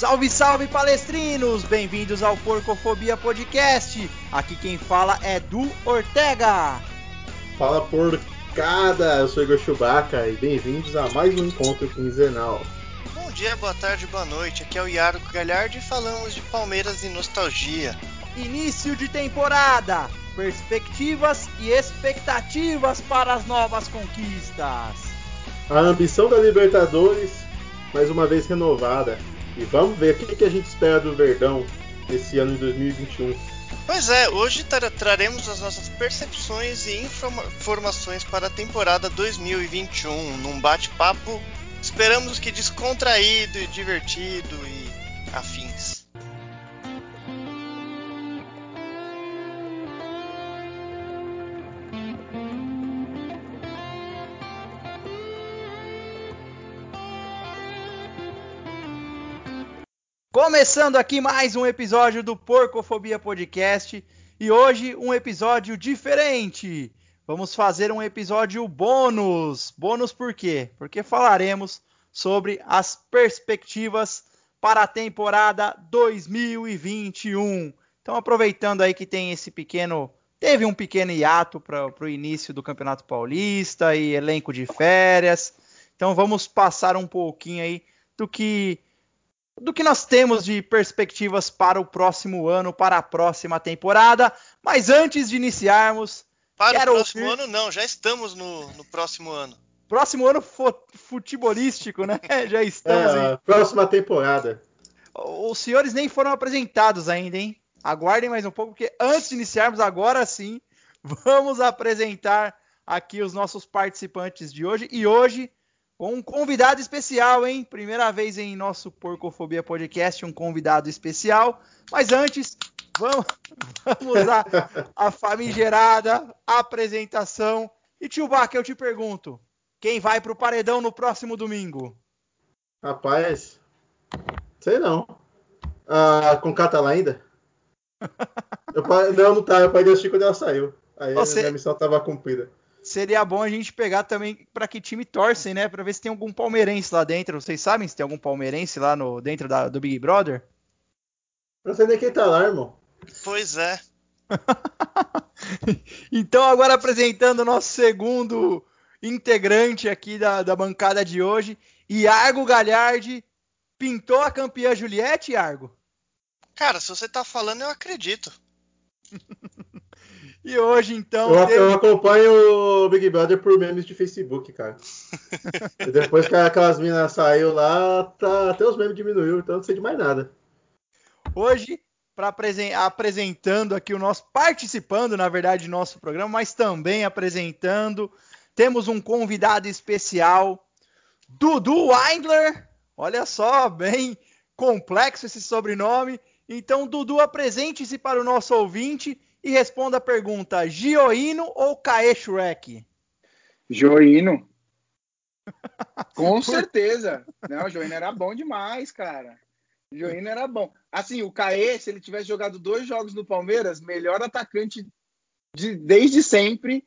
Salve, salve palestrinos! Bem-vindos ao Porcofobia Podcast. Aqui quem fala é Du Ortega. Fala porcada, eu sou Igor Chewbacca e bem-vindos a mais um encontro quinzenal. Bom dia, boa tarde, boa noite. Aqui é o Iago Galhardo e falamos de Palmeiras e nostalgia. Início de temporada, perspectivas e expectativas para as novas conquistas. A ambição da Libertadores, mais uma vez renovada. E vamos ver o que, que a gente espera do Verdão esse ano de 2021. Pois é, hoje tra traremos as nossas percepções e informações para a temporada 2021 num bate-papo, esperamos que descontraído e divertido e afins. Começando aqui mais um episódio do Porcofobia Podcast e hoje um episódio diferente. Vamos fazer um episódio bônus. Bônus por quê? Porque falaremos sobre as perspectivas para a temporada 2021. Então, aproveitando aí que tem esse pequeno. Teve um pequeno hiato para o início do Campeonato Paulista e elenco de férias. Então, vamos passar um pouquinho aí do que do que nós temos de perspectivas para o próximo ano, para a próxima temporada. Mas antes de iniciarmos. Para o próximo ouvir... ano, não, já estamos no, no próximo ano. Próximo ano futebolístico, né? Já estamos. É, próxima temporada. Os senhores nem foram apresentados ainda, hein? Aguardem mais um pouco, porque antes de iniciarmos, agora sim, vamos apresentar aqui os nossos participantes de hoje. E hoje com um convidado especial, hein? Primeira vez em nosso Porcofobia Podcast, um convidado especial. Mas antes, vamos, vamos à, à famigerada apresentação. E tio Baca, eu te pergunto, quem vai para o paredão no próximo domingo? Rapaz, sei não. Ah, com Cata lá ainda? eu, não, não tá. Eu paguei assistir quando ela saiu. Aí Você... a minha missão estava cumprida seria bom a gente pegar também para que time torcem, né? Para ver se tem algum palmeirense lá dentro. Vocês sabem se tem algum palmeirense lá no dentro da, do Big Brother? Não sei nem quem tá lá, irmão. Pois é. então, agora apresentando o nosso segundo integrante aqui da, da bancada de hoje, Iargo Galhardi. Pintou a campeã Juliette, Iargo? Cara, se você tá falando, eu acredito. E hoje, então. Eu, teve... eu, acompanho o Big Brother por memes de Facebook, cara. e depois que aquelas minas saiu lá, tá, até os memes diminuiu, então não sei de mais nada. Hoje, para apresen apresentando aqui o nosso. Participando, na verdade, do nosso programa, mas também apresentando. Temos um convidado especial, Dudu Weindler. Olha só, bem complexo esse sobrenome. Então, Dudu, apresente-se para o nosso ouvinte e responda a pergunta: Gioino ou Kae Shrek? Joino. Com certeza. Não, o Joino era bom demais, cara. O Joino era bom. Assim, o Caê, se ele tivesse jogado dois jogos no Palmeiras, melhor atacante de, desde sempre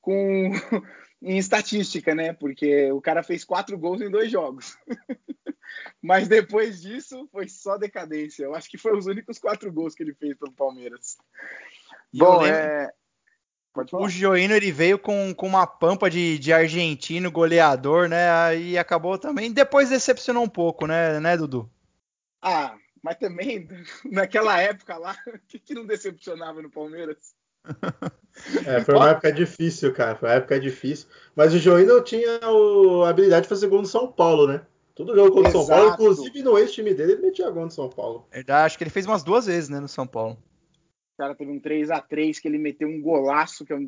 com em estatística, né? Porque o cara fez quatro gols em dois jogos. Mas depois disso foi só decadência. Eu acho que foi os únicos quatro gols que ele fez pelo Palmeiras. Bom, é... O Gioino ele veio com, com uma pampa de, de argentino goleador, né? E acabou também. Depois decepcionou um pouco, né, né, Dudu? Ah, mas também naquela época lá, o que, que não decepcionava no Palmeiras? É, foi uma época difícil, cara. Foi uma época difícil. Mas o Joino tinha a habilidade de fazer gol no São Paulo, né? Todo jogo contra o São Paulo, inclusive no ex-time dele, ele metia gol no São Paulo. Verdade, acho que ele fez umas duas vezes, né, no São Paulo. O cara teve um 3 a 3 que ele meteu um golaço que eu...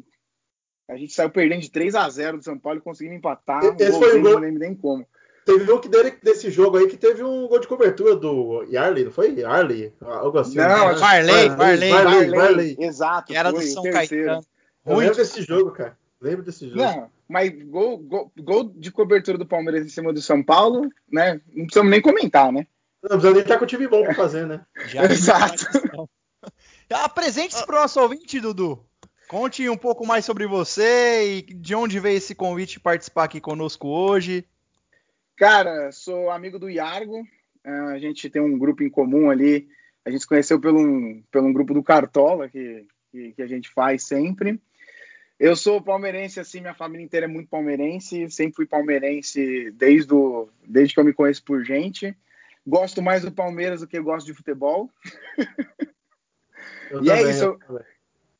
a gente saiu perdendo de 3 a 0 do São Paulo e conseguimos empatar. Esse um foi o gol. Não lembro nem como. Teve um que dele, desse jogo aí que teve um gol de cobertura do Yarley, não foi? Yarley? Algo assim. Não, né? Marley, Marley, Marley, Marley. Exato. Que era do São Caetano. Eu lembro desse jogo, cara. Lembro desse jogo. Não, mas gol, gol, gol, de cobertura do Palmeiras em cima do São Paulo, né? Não precisamos nem comentar, né? Não precisa nem estar com o time bom para fazer, né? Já Exato. Apresente-se para o nosso ouvinte, Dudu. Conte um pouco mais sobre você e de onde veio esse convite de participar aqui conosco hoje. Cara, sou amigo do Iargo. É, a gente tem um grupo em comum ali. A gente se conheceu pelo um, pelo um grupo do Cartola, que, que, que a gente faz sempre. Eu sou palmeirense, assim, minha família inteira é muito palmeirense. Sempre fui palmeirense desde, do, desde que eu me conheço por gente. Gosto mais do Palmeiras do que gosto de futebol. Eu e é isso. eu.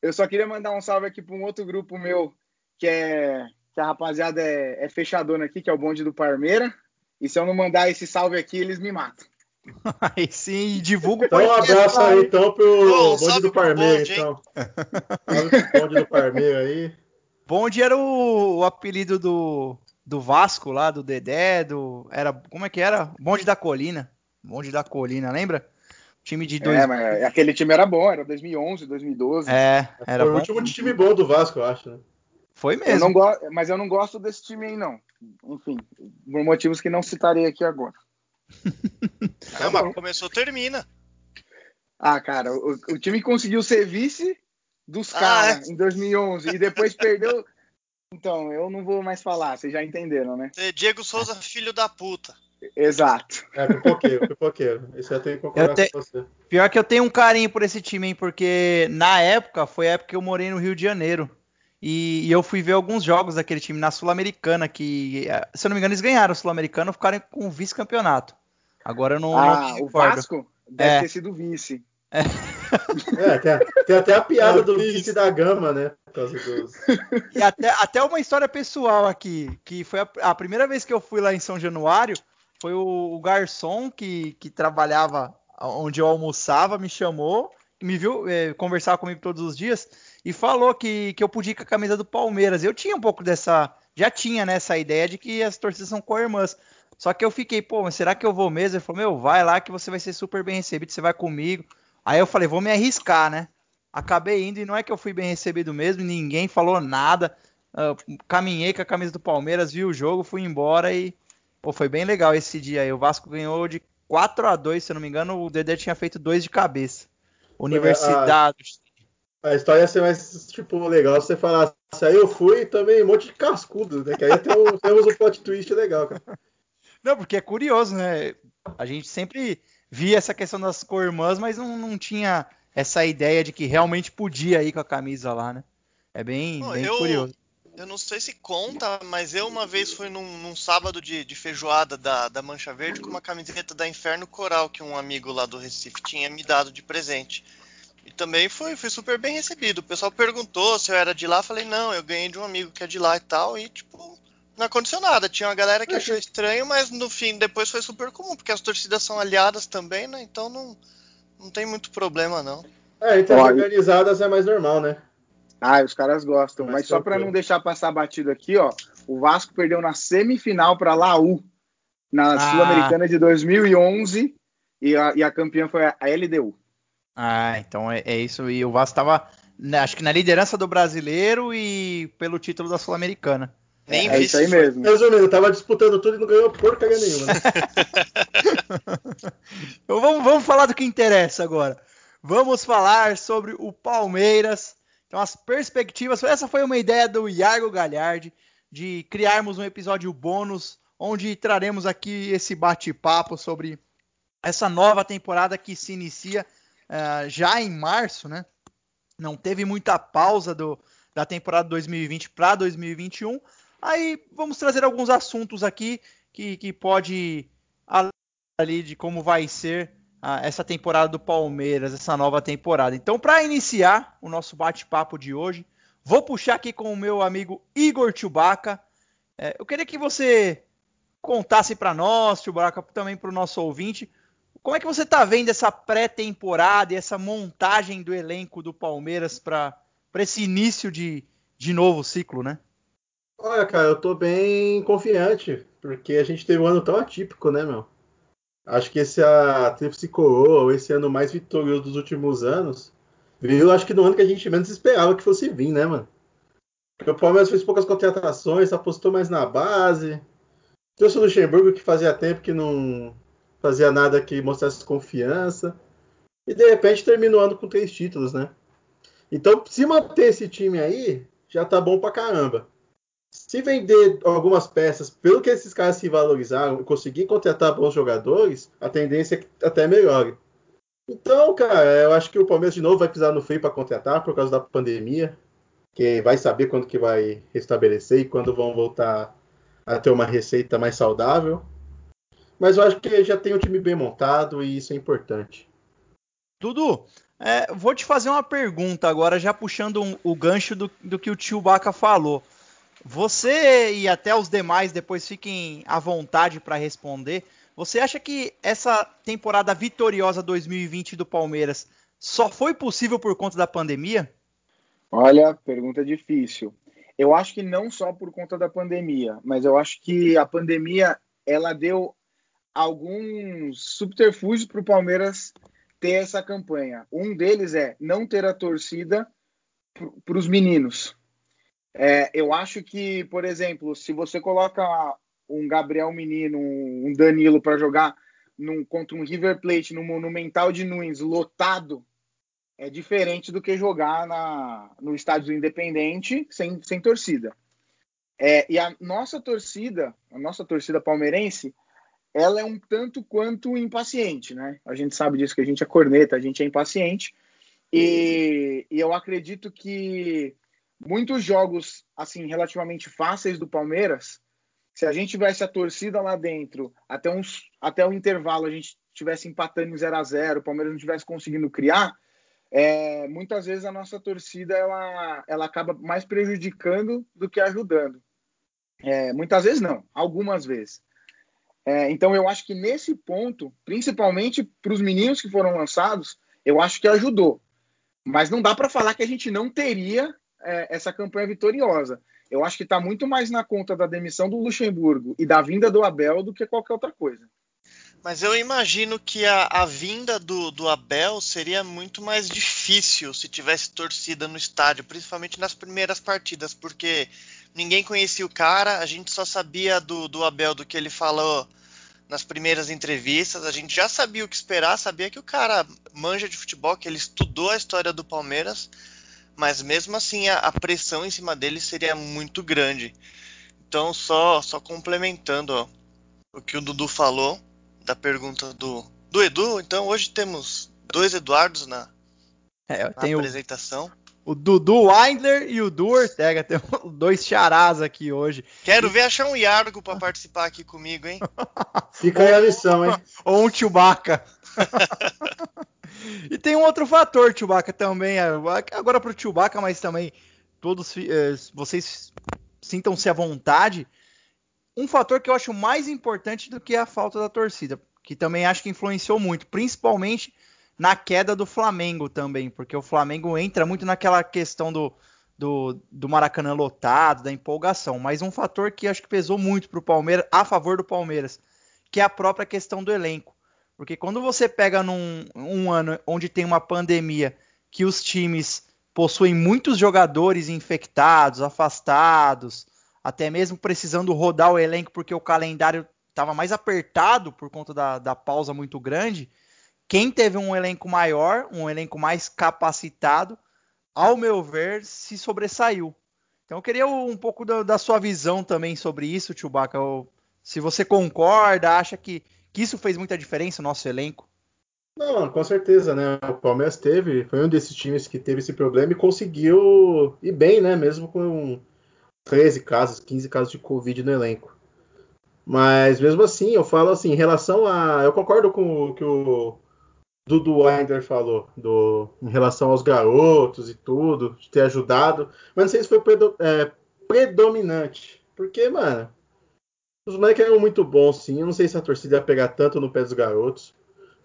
Eu só queria mandar um salve aqui para um outro grupo meu, que é que a rapaziada é, é fechadona aqui, que é o bonde do Parmeira. E se eu não mandar esse salve aqui, eles me matam. Aí sim, divulga o Então um podcast abraço aí então pro Ô, bonde do pro Parmeiro, bonde, então. Bonde do Parmeiro aí. Bonde era o, o apelido do, do Vasco lá, do Dedé, do. Era, como é que era? Bonde da Colina. Bonde da Colina, lembra? Time de dois. É, mas aquele time era bom, era 2011, 2012. É, era Foi o bom. último time bom do Vasco, eu acho, né? Foi Eu mesmo. não go... Mas eu não gosto desse time aí, não. Enfim, por motivos que não citarei aqui agora. Não, mas começou, termina. Ah, cara, o, o time conseguiu ser vice dos Ah, caras em 2011 e depois perdeu. Então, eu não vou mais falar, vocês já entenderam, né? É Diego Souza, filho da puta. Exato. É, pipoqueiro, pipoqueiro. Isso eu tenho que concordar Eu te- com você. Pior que eu tenho um carinho por esse time, hein? Porque na época foi a época que eu morei no Rio de Janeiro. E, e eu fui ver alguns jogos daquele time na Sul-Americana, que, eh, se eu não me engano, eles ganharam a Sul-Americana e ficaram com o vice-campeonato. Agora eu não, não Ah, me o. Vasco deve É. ter sido vice. É, tem, tem até a piada do vice da gama, né? Por causa dos. E até, até uma história pessoal aqui, que foi a, a primeira vez que eu fui lá em São Januário, foi o, o garçom que, que trabalhava onde eu almoçava, me chamou, me viu eh, conversar comigo todos os dias e falou que, que eu podia ir com a camisa do Palmeiras. Eu tinha um pouco dessa, já tinha né, essa ideia de que as torcidas são co-irmãs. Só que eu fiquei, pô, mas será que eu vou mesmo? Ele falou, meu, vai lá que você vai ser super bem recebido, você vai comigo. Aí eu falei, vou me arriscar, né? Acabei indo e não é que eu fui bem recebido mesmo, ninguém falou nada. Ah, caminhei com a camisa do Palmeiras, vi o jogo, fui embora e pô, foi bem legal esse dia aí. O Vasco ganhou de 4 a 2 se eu não me engano, o Dedé tinha feito dois de cabeça. Universidade. A história ia ser mais, tipo, legal se você falasse, aí eu fui e também um monte de cascudo, né? Que aí tem um- temos um plot twist legal, cara. Não, porque é curioso, né? A gente sempre via essa questão das co-irmãs, mas não, não tinha essa ideia de que realmente podia ir com a camisa lá, né? É bem, Pô, bem eu- curioso. Eu não sei se conta, mas eu uma vez fui num, num sábado de, de feijoada da, da Mancha Verde com uma camiseta da Inferno Coral que um amigo lá do Recife tinha me dado de presente. E também fui, fui super bem recebido. O pessoal perguntou se eu era de lá, falei, não, eu ganhei de um amigo que é de lá e tal, e tipo, não aconteceu nada. Tinha uma galera que achou estranho, mas no fim, depois foi super comum, porque as torcidas são aliadas também, né? Então não, não tem muito problema, não. É, Olha. organizadas é mais normal, né? Ah, os caras gostam. Mas Mas só para não deixar passar batido aqui, ó, o Vasco perdeu na semifinal para Laú na Ah. Sul-Americana de 2011 e a, e a campeã foi a LDU. Ah, então é, é isso. E o Vasco estava, acho que na liderança do brasileiro e pelo título da Sul-Americana. Nem é isso aí mesmo. Resumindo, tava disputando tudo e não ganhou porcaria nenhuma, né? Então vamos, vamos falar do que interessa agora. Vamos falar sobre o Palmeiras. Então, as perspectivas. Essa foi uma ideia do Iago Galhardi de criarmos um episódio bônus onde traremos aqui esse bate-papo sobre essa nova temporada que se inicia ah, já em março, né? Não teve muita pausa do, da temporada 2020 para 2021. Aí vamos trazer alguns assuntos aqui que, que pode ali de como vai ser ah, essa temporada do Palmeiras, essa nova temporada. Então, para iniciar o nosso bate-papo de hoje, vou puxar aqui com o meu amigo Igor Chewbacca. É, eu queria que você contasse para nós, Chewbacca, também para o nosso ouvinte, como é que você está vendo essa pré-temporada e essa montagem do elenco do Palmeiras para esse início de, de novo ciclo, né? Olha, cara, eu tô bem confiante, porque a gente teve um ano tão atípico, né, meu? Acho que esse a Tríplice Coroa, esse ano mais vitorioso dos últimos anos, veio, acho que no ano que a gente menos esperava que fosse vir, né, mano? Porque o Palmeiras fez poucas contratações, apostou mais na base. Trouxe o Luxemburgo, que fazia tempo que não fazia nada que mostrasse confiança. E de repente terminou ano com três títulos, né? Então, se manter esse time aí, já tá bom pra caramba. se vender algumas peças, pelo que esses caras se valorizaram, conseguir contratar bons jogadores, a tendência é que até melhore. Então, cara, eu acho que o Palmeiras de novo vai pisar no freio para contratar por causa da pandemia, que vai saber quando que vai restabelecer e quando vão voltar a ter uma receita mais saudável. Mas eu acho que já tem um time bem montado e isso é importante. Dudu, é, vou te fazer uma pergunta agora, já puxando um, o gancho do, do que o tio Baca falou. Você e até os demais depois fiquem à vontade para responder. Você acha que essa temporada vitoriosa 2020 do Palmeiras só foi possível por conta da pandemia? Olha, pergunta difícil. Eu acho que não só por conta da pandemia, mas eu acho que a pandemia ela deu alguns subterfúgios para o Palmeiras ter essa campanha. Um deles é não ter a torcida para os meninos. É, eu acho que, por exemplo, se você coloca um Gabriel Menino, um Danilo para jogar num, contra um River Plate no Monumental de Nunes lotado, é diferente do que jogar na, no estádio do Independente sem, sem torcida. É, e a nossa torcida, a nossa torcida palmeirense, ela é um tanto quanto impaciente, né? A gente sabe disso, que a gente é corneta, a gente é impaciente. E, e eu acredito que muitos jogos, assim, relativamente fáceis do Palmeiras, se a gente tivesse a torcida lá dentro, até, uns, até o intervalo a gente tivesse empatando em 0 a 0 o Palmeiras não tivesse conseguindo criar, é, muitas vezes a nossa torcida ela, ela acaba mais prejudicando do que ajudando. É, muitas vezes não, algumas vezes. É, então eu acho que nesse ponto, principalmente para os meninos que foram lançados, eu acho que ajudou. Mas não dá para falar que a gente não teria é, essa campanha vitoriosa. Eu acho que está muito mais na conta da demissão do Luxemburgo e da vinda do Abel do que qualquer outra coisa. Mas eu imagino que a, a vinda do, do, Abel seria muito mais difícil se tivesse torcida no estádio, principalmente nas primeiras partidas, porque ninguém conhecia o cara, a gente só sabia do, do Abel do que ele falou nas primeiras entrevistas, a gente já sabia o que esperar, sabia que o cara manja de futebol, que ele estudou a história do Palmeiras, mas mesmo assim a, a pressão em cima dele seria muito grande. Então, só, só complementando ó, o que o Dudu falou, da pergunta do, do Edu. Então hoje temos dois Eduardos na, é, na apresentação. O, o Dudu Weindler e o Du Ortega. Tem dois charás aqui hoje. Quero ver achar um Iargo para participar aqui comigo, hein? Fica aí a lição, hein? Ou um Chewbacca. e tem um outro fator, Chewbacca, também. É, agora pro Chewbacca, mas também todos eh, vocês sintam-se à vontade um fator que eu acho mais importante do que a falta da torcida, que também acho que influenciou muito, principalmente na queda do Flamengo também, porque o Flamengo entra muito naquela questão do, do, do Maracanã lotado, da empolgação. Mas um fator que acho que pesou muito para o Palmeiras, a favor do Palmeiras, que é a própria questão do elenco. Porque quando você pega num um ano onde tem uma pandemia que os times possuem muitos jogadores infectados, afastados, até mesmo precisando rodar o elenco porque o calendário estava mais apertado por conta da, da pausa muito grande. Quem teve um elenco maior, um elenco mais capacitado, ao meu ver, se sobressaiu. Então eu queria um pouco da, da sua visão também sobre isso, Chewbacca. Se você concorda, acha que, que isso fez muita diferença no nosso elenco? Não, com certeza, né? O Palmeiras teve, foi um desses times que teve esse problema e conseguiu ir bem, né? Mesmo com 13 casos, 15 casos de Covid no elenco. Mas mesmo assim, eu falo assim, em relação a. Eu concordo com o que o Dudu Winder falou, do, em relação aos garotos e tudo, de ter ajudado. Mas não sei se foi predo, é, predominante. Porque, mano, os moleques eram muito bons, sim. Eu não sei se a torcida ia pegar tanto no pé dos garotos.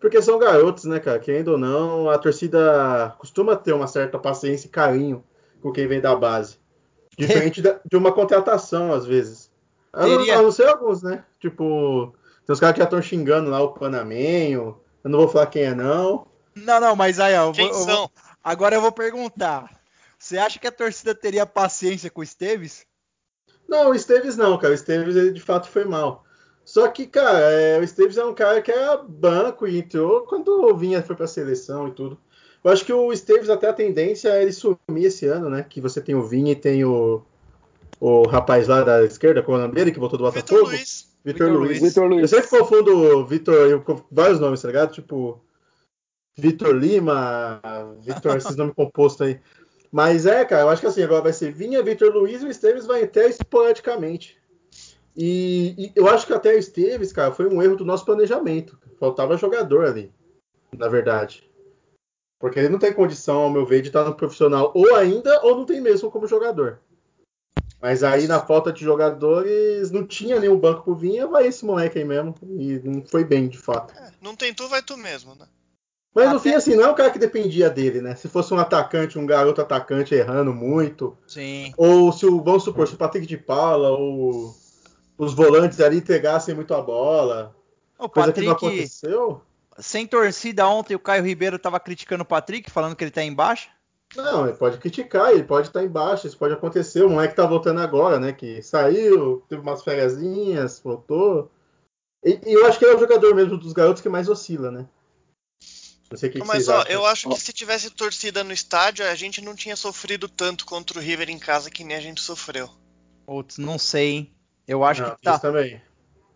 Porque são garotos, né, cara? Querendo ou não, a torcida costuma ter uma certa paciência e carinho com quem vem da base. Diferente de uma contratação, às vezes. A não, não ser alguns, né? Tipo, tem uns caras que já estão xingando lá o Panamenho. Eu não vou falar quem é, não. Não, não, mas aí, ó, eu eu vou, agora eu vou perguntar. Você acha que a torcida teria paciência com o Esteves? Não, o Esteves não, cara. O Esteves ele de fato foi mal. Só que, cara, é, o Esteves é um cara que era banco e entrou quando o Vinha foi pra seleção e tudo. Eu acho que o Esteves até a tendência é ele sumir esse ano, né? Que você tem o Vinha e tem o, o rapaz lá da esquerda, qual é o nome dele, que voltou do Botafogo? Vitor Luiz. Vitor Luiz. Vitor Luiz. Eu sempre confundo o Vitor com vários nomes, tá ligado? Tipo, Vitor Lima, Vitor, esses nomes compostos aí. Mas é, cara, eu acho que assim, agora vai ser Vinha, Vitor Luiz e o Esteves vai até esporadicamente. E, e eu acho que até o Esteves, cara, foi um erro do nosso planejamento. Faltava jogador ali, na verdade. Porque ele não tem condição, ao meu ver, de estar no profissional ou ainda, ou não tem mesmo como jogador. Mas aí, na falta de jogadores, não tinha nenhum banco pro Vinha, vai esse moleque aí mesmo. E não foi bem, de fato. É, não tem tu, vai tu mesmo, né? Mas no Até- fim, assim, não é um cara que dependia dele, né? Se fosse um atacante, um garoto atacante errando muito, Sim. ou se o, vamos supor, se o Patrick de Paula ou os volantes ali entregassem muito a bola, O coisa que não Patrick, aconteceu. sem torcida ontem, o Caio Ribeiro tava criticando o Patrick, falando que ele tá embaixo. Não, ele pode criticar, ele pode estar embaixo, isso pode acontecer. O moleque tá voltando agora, né? Que saiu, teve umas fériasinhas, voltou. E, e eu acho que ele é o jogador mesmo dos garotos que mais oscila, né? Não sei o que, que Mas ó, acham. eu acho que se tivesse torcida no estádio, a gente não tinha sofrido tanto contra o River em casa que nem a gente sofreu. Putz, não sei, hein? Eu acho Não, que tá, isso também.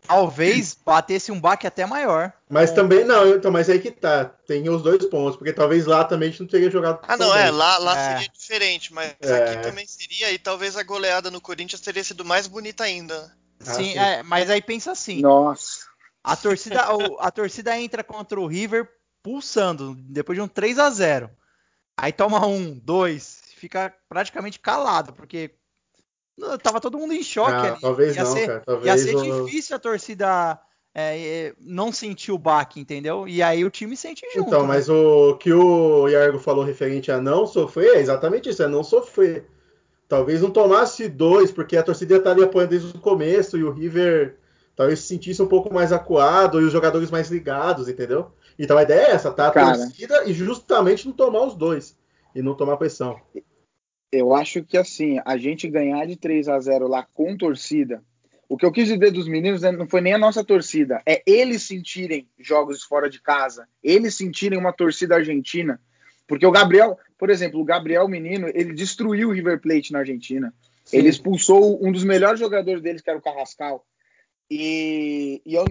Talvez batesse um baque até maior. Mas Com- também, não, então, mas aí que tá. Tem os dois pontos, porque talvez lá também a gente não teria jogado. Ah, não, é, bem. lá, lá É. seria diferente, mas É. aqui também seria, e talvez a goleada no Corinthians teria sido mais bonita ainda. Ah, Sim, sim. é, mas aí pensa assim, Nossa. a torcida, a torcida entra contra o River pulsando, depois de um 3 a 0 Aí toma um, dois, fica praticamente calado, porque não, tava todo mundo em choque Ah, ali. talvez ia não, ser, cara. Ia Talvez ser o- difícil a torcida é, é, não sentir o baque, entendeu? E aí o time sente junto. Então, né? mas o que o Iargo falou referente a não sofrer é exatamente isso, é não sofrer. Talvez não tomasse dois, porque a torcida estaria apoiando desde o começo e o River talvez se sentisse um pouco mais acuado e os jogadores mais ligados, entendeu? Então a ideia é essa, tá? A Cara. torcida e justamente não tomar os dois e não tomar pressão. Eu acho que assim, a gente ganhar de 3 a 0 lá com torcida. O que eu quis dizer dos meninos né, não foi nem a nossa torcida, é eles sentirem jogos fora de casa, eles sentirem uma torcida argentina. Porque o Gabriel, por exemplo, o Gabriel menino, ele destruiu o River Plate na Argentina. Sim. Ele expulsou um dos melhores jogadores deles, que era o Carrascal. E, e eu,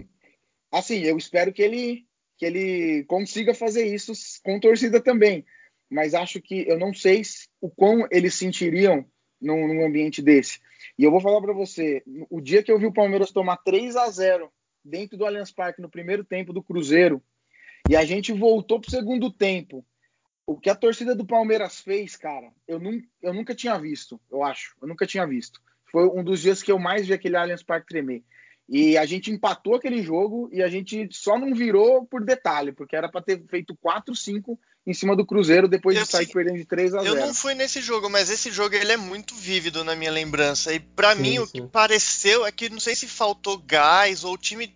assim, eu espero que ele, que ele consiga fazer isso com torcida também. Mas acho que eu não sei se- o quão eles sentiriam num, num ambiente desse. E eu vou falar para você, o dia que eu vi o Palmeiras tomar 3 a 0 dentro do Allianz Parque no primeiro tempo do Cruzeiro, e a gente voltou pro segundo tempo. O que a torcida do Palmeiras fez, cara, eu, eu nunca tinha visto, eu acho. Eu nunca tinha visto. Foi um dos dias que eu mais vi aquele Allianz Parque tremer. E a gente empatou aquele jogo e a gente só não virou por detalhe, porque era para ter feito 4, 5 em cima do Cruzeiro depois Eu de sair sei- perdendo de 3 a 0. Eu não fui nesse jogo, mas esse jogo ele é muito vívido na minha lembrança. E pra Sim, mim o sim. que pareceu é que não sei se faltou gás ou o time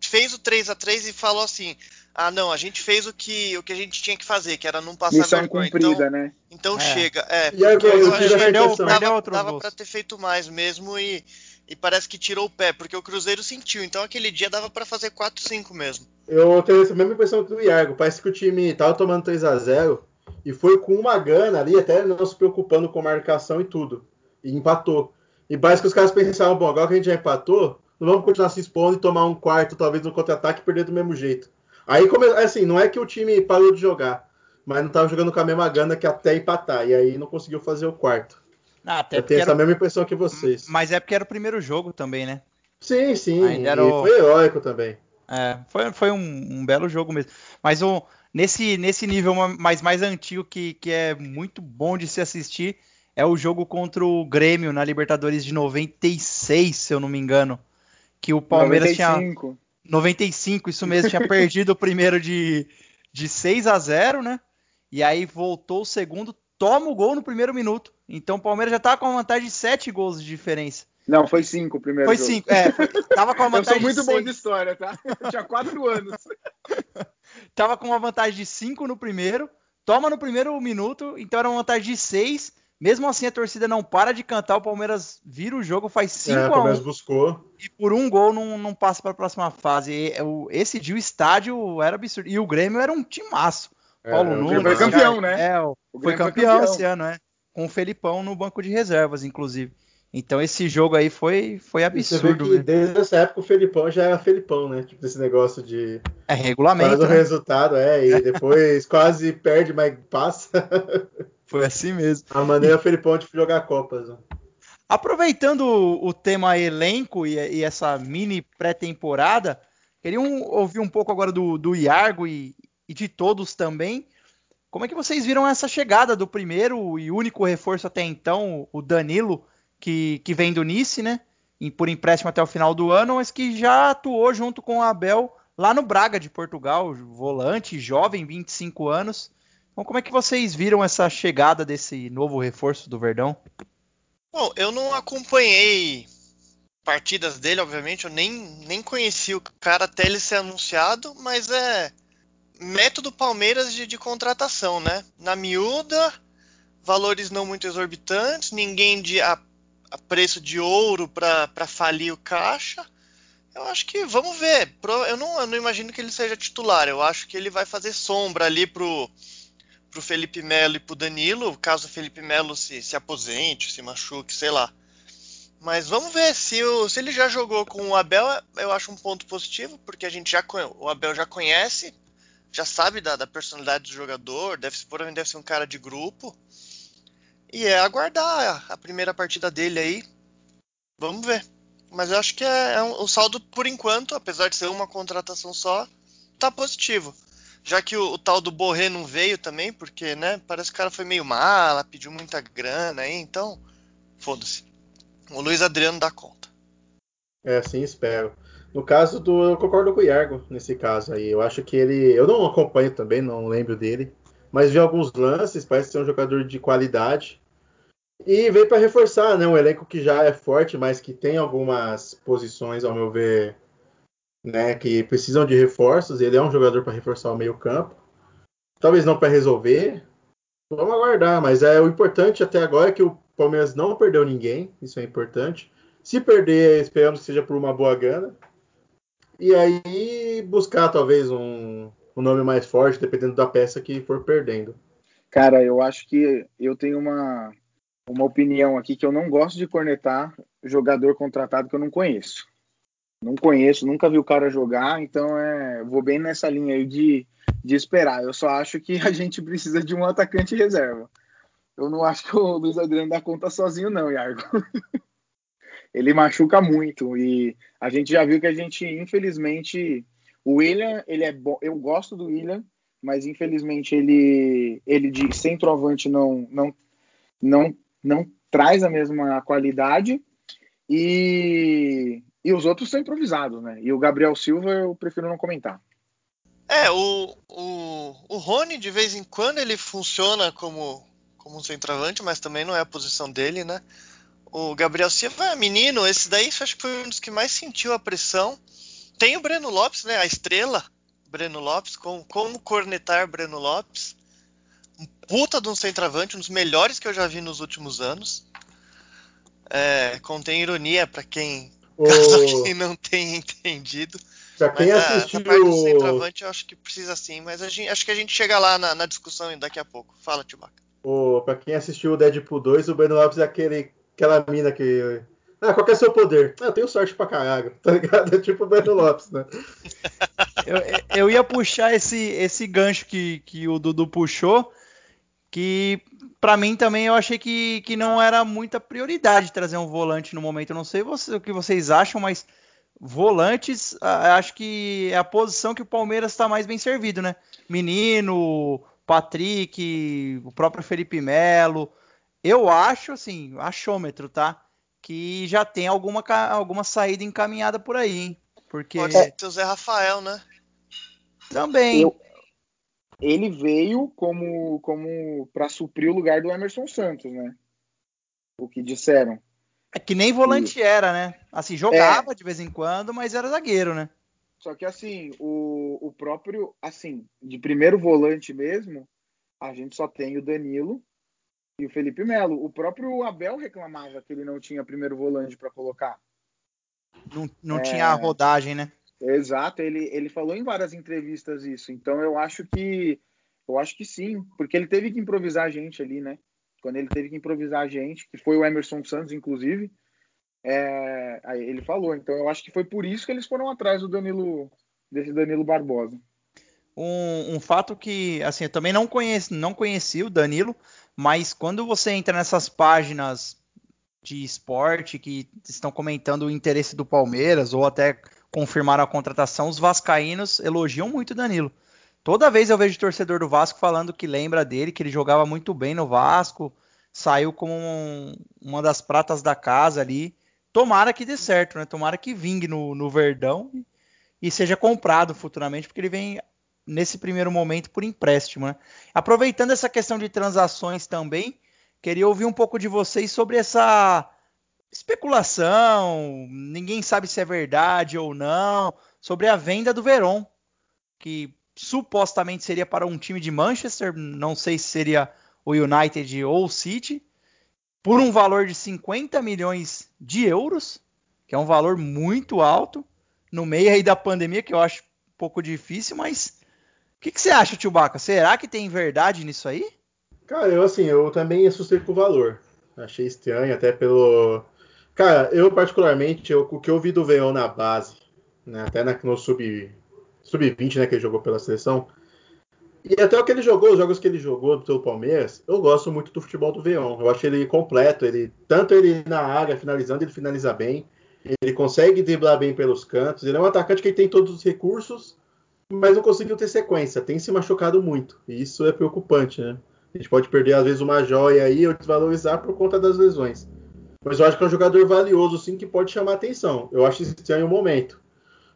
fez o 3 a 3 e falou assim: "Ah, não, a gente fez o que o que a gente tinha que fazer, que era não passar Missão vergonha". cumprida, Então, né? então É. chega. É, E aí, eu eu tive achei essa que perdeu- impressão. perdeu dava, outros dava gols. pra ter feito mais mesmo e, e parece que tirou o pé, porque o Cruzeiro sentiu. Então aquele dia dava pra fazer 4 5 mesmo. Eu tenho essa mesma impressão do Iargo. Parece que o time tava tomando 3 a 0 e foi com uma gana ali, até não se preocupando com marcação e tudo. E empatou. E parece que os caras pensaram, bom, agora que a gente já empatou, não vamos continuar se expondo e tomar um quarto, talvez no contra-ataque e perder do mesmo jeito. Aí, assim, não é que o time parou de jogar, mas não tava jogando com a mesma gana que até empatar. E aí não conseguiu fazer o quarto. Ah, até Eu tenho essa era, mesma impressão que vocês. mas é porque era o primeiro jogo também, né? Sim, sim. Ainda era E o- foi heróico também. É, foi, foi um, um belo jogo mesmo. Mas o, nesse, nesse nível ma- mais, mais antigo que, que é muito bom de se assistir é o jogo contra o Grêmio na Libertadores de 96, se eu não me engano. Que o Palmeiras tinha. 95. 95, isso mesmo, tinha perdido o primeiro de, de 6 a 0, né? E aí voltou o segundo, toma o gol no primeiro minuto. Então o Palmeiras já tava com uma vantagem de 7 gols de diferença. Não, foi 5 o primeiro Foi jogo. 5, é, foi- tava com uma Eu vantagem sou muito de bom seis. de história, tá? Eu tinha 4 anos. Tava com uma vantagem de 5 no primeiro, toma no primeiro minuto, então era uma vantagem de 6. Mesmo assim a torcida não para de cantar, o Palmeiras vira o jogo, faz 5 É, o a 1 Palmeiras buscou. e por um gol não, não passa para a próxima fase. E, o- esse dia o estádio era absurdo. E o Grêmio era um timaço. É, Paulo um Nunes. Foi campeão, né? É, o- O foi campeão campeão. esse ano, é. Com o Felipão no banco de reservas, inclusive. Então esse jogo aí foi, foi absurdo. Você vê que desde essa época o Felipão já era Felipão, né? Tipo, esse negócio de. É regulamento. Faz o né? resultado, é, e depois quase perde, mas passa. Foi assim mesmo. A maneira e... Felipão de jogar Copas. Né? Aproveitando o tema elenco e, e essa mini pré-temporada, queria um, ouvir um pouco agora do, do Iargo e, e de todos também. Como é que vocês viram essa chegada do primeiro e único reforço até então, o Danilo, que, que vem do Nice, né? Por empréstimo até o final do ano, mas que já atuou junto com o Abel lá no Braga de Portugal, volante, jovem, 25 anos. Então, como é que vocês viram essa chegada desse novo reforço do Verdão? Bom, eu não acompanhei partidas dele, obviamente, eu nem, nem conheci o cara até ele ser anunciado, mas é método Palmeiras de, de contratação, né? Na miúda, valores não muito exorbitantes, ninguém de a, a preço de ouro para falir o caixa. Eu acho que vamos ver. Eu não, eu não imagino que ele seja titular. Eu acho que ele vai fazer sombra ali pro, pro Felipe Melo e pro Danilo, caso o Felipe Melo se, se aposente, se machuque, sei lá. Mas vamos ver se, o, se ele já jogou com o Abel, eu acho um ponto positivo, porque a gente já o Abel já conhece, já sabe da, da personalidade do jogador, deve, provavelmente deve ser um cara de grupo. E é aguardar a, primeira partida dele aí. Vamos ver. Mas eu acho que é, é um, o saldo, por enquanto, apesar de ser uma contratação só, tá positivo. Já que o, o tal do Borré não veio também, porque, né, parece que o cara foi meio mala, pediu muita grana aí, então, foda-se. O Luiz Adriano dá conta. É, assim espero. No caso do. Eu concordo com o Iargo nesse caso aí. Eu acho que ele. Eu não acompanho também, não lembro dele. Mas vi alguns lances, parece ser um jogador de qualidade. E veio para reforçar, né? Um elenco que já é forte, mas que tem algumas posições, ao meu ver, né, que precisam de reforços. Ele é um jogador para reforçar o meio-campo. Talvez não para resolver. Vamos aguardar, mas é o importante até agora é que o Palmeiras não perdeu ninguém, isso é importante. Se perder, esperamos que seja por uma boa gana. E aí buscar talvez um, um nome mais forte, dependendo da peça que for perdendo. Cara, eu acho que eu tenho uma, uma opinião aqui que eu não gosto de cornetar jogador contratado que eu não conheço. Não conheço, nunca vi o cara jogar, então é, vou bem nessa linha aí de, de esperar. Eu só acho que a gente precisa de um atacante reserva. Eu não acho que o Luiz Adriano dá conta sozinho, não, Iargo. ele machuca muito e a gente já viu que a gente, infelizmente, o William, ele é bom. Eu gosto do William, mas infelizmente ele, ele de centroavante não, não, não, não traz a mesma qualidade e, e os outros são improvisados, né? E o Gabriel Silva eu prefiro não comentar. É, o, o, o Rony, de vez em quando, ele funciona como, como um centroavante, mas também não é a posição dele, né? O Gabriel Silva é menino, esse daí acho que foi um dos que mais sentiu a pressão. Tem o Breno Lopes, né? A estrela Breno Lopes, com, como cornetar Breno Lopes. Um puta de um centroavante, um dos melhores que eu já vi nos últimos anos. É, contém ironia para quem, o... quem não tenha entendido. Pra quem mas assistiu... a, parte do centroavante eu acho que precisa sim, mas gente, acho que a gente chega lá na, na discussão daqui a pouco. Fala, Tibaca. O, pra quem assistiu o Deadpool 2, o Breno Lopes é aquele aquela mina que. Ah, qual é o seu poder? Ah, eu tenho sorte pra caralho, tá ligado? É tipo o Breno Lopes, né? eu, eu ia puxar esse, esse gancho que, que o Dudu puxou, que para mim também eu achei que, que não era muita prioridade trazer um volante no momento. Eu não sei você, o que vocês acham, mas volantes, acho que é a posição que o Palmeiras está mais bem servido, né? Menino, Patrick, o próprio Felipe Melo. Eu acho, assim, achômetro, tá? Que já tem alguma, alguma saída encaminhada por aí, hein? Porque... Pode ser o Zé Rafael, né? Também. Eu, ele veio como, como para suprir o lugar do Emerson Santos, né? O que disseram. É que nem volante e... era, né? Assim, jogava é. de vez em quando, mas era zagueiro, né? Só que assim, o, o próprio, assim, de primeiro volante mesmo, a gente só tem o Danilo e o Felipe Melo. O próprio Abel reclamava que ele não tinha primeiro volante para colocar. Não, não é... tinha rodagem, né? Exato, ele, ele falou em várias entrevistas isso. Então eu acho que eu acho que sim, porque ele teve que improvisar a gente ali, né? quando ele teve que improvisar a gente, que foi o Emerson Santos, inclusive, é, ele falou. Então eu acho que foi por isso que eles foram atrás do Danilo, desse Danilo Barbosa. Um, um fato que, assim, eu também não conheci, não conheci o Danilo, mas quando você entra nessas páginas de esporte que estão comentando o interesse do Palmeiras ou até confirmaram a contratação, os vascaínos elogiam muito Danilo. Toda vez eu vejo torcedor do Vasco falando que lembra dele, que ele jogava muito bem no Vasco, saiu como um, uma das pratas da casa ali. Tomara que dê certo, né? Tomara que vingue no, no Verdão e seja comprado futuramente, porque ele vem nesse primeiro momento por empréstimo. Né? Aproveitando essa questão de transações também, queria ouvir um pouco de vocês sobre essa especulação, ninguém sabe se é verdade ou não, sobre a venda do Verón, que supostamente seria para um time de Manchester, não sei se seria o United ou o City, por um valor de 50 milhões de euros, que é um valor muito alto, no meio aí da pandemia, que eu acho um pouco difícil, mas o que, que, você acha, Baca? Será que tem verdade nisso aí? Cara, eu assim, eu também assustei com o valor. Achei estranho, até pelo. Cara, eu particularmente, eu, o que eu vi do Veão na base, né, até na, no sub, sub-20, né, que ele jogou pela seleção, e até o que ele jogou, os jogos que ele jogou pelo Palmeiras, eu gosto muito do futebol do Veão. Eu acho ele completo, ele tanto ele na área finalizando, ele finaliza bem, ele consegue driblar bem pelos cantos, ele é um atacante que tem todos os recursos mas não conseguiu ter sequência. Tem se machucado muito. E isso é preocupante, né? A gente pode perder, às vezes, uma joia aí ou desvalorizar por conta das lesões. Mas eu acho que é um jogador valioso, sim, que pode chamar atenção. Eu acho estranho o momento.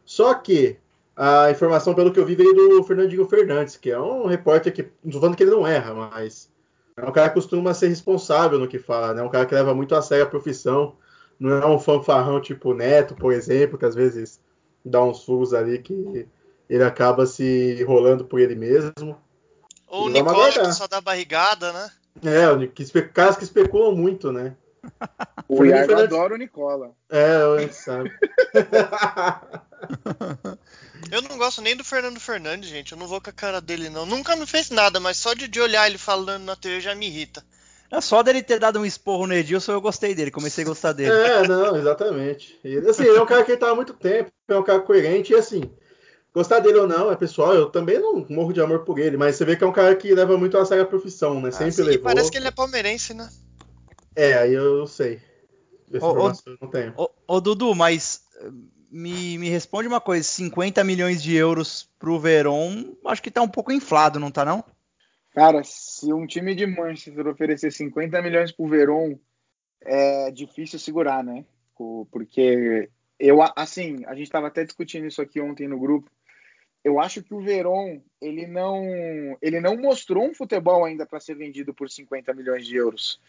Só que a informação, pelo que eu vi, veio do Fernandinho Fernandes, que é um repórter que. Não falando que ele não erra, mas. É um cara que costuma ser responsável no que fala, né? Um cara que leva muito a sério a profissão. Não é um fanfarrão tipo Neto, por exemplo, que às vezes dá uns furos ali que ele acaba se enrolando por ele mesmo. Ou o Nicola que só dá barrigada, né? É, que, caras que especulam muito, né? O Iago Fernandes... adora o Nicola. É, a gente sabe. eu não gosto nem do Fernando Fernandes, gente. Eu não vou com a cara dele, não. Nunca me fez nada, mas só de, de olhar ele falando na TV já me irrita. É só dele ter dado um esporro no Edilson, eu gostei dele, comecei a gostar dele. É, não, exatamente. E, assim, ele é um cara que tá há muito tempo, é um cara coerente, e assim, Gostar dele ou não, é pessoal, eu também não morro de amor por ele, mas você vê que é um cara que leva muito a sério a profissão, né? Ah, Sempre sim, levou. Parece que ele é palmeirense, né? É, aí eu sei. Essa ô, eu não tenho. Ô, ô, Dudu, mas eh, me, me responde uma coisa: 50 milhões de euros pro Verón, acho que tá um pouco inflado, não tá não? Cara, se um time de Manchester oferecer 50 milhões pro Verón, é difícil segurar, né? Porque eu, assim, a gente estava até discutindo isso aqui ontem no grupo eu acho que o Verón ele não ele não mostrou um futebol ainda para ser vendido por 50 milhões de euros.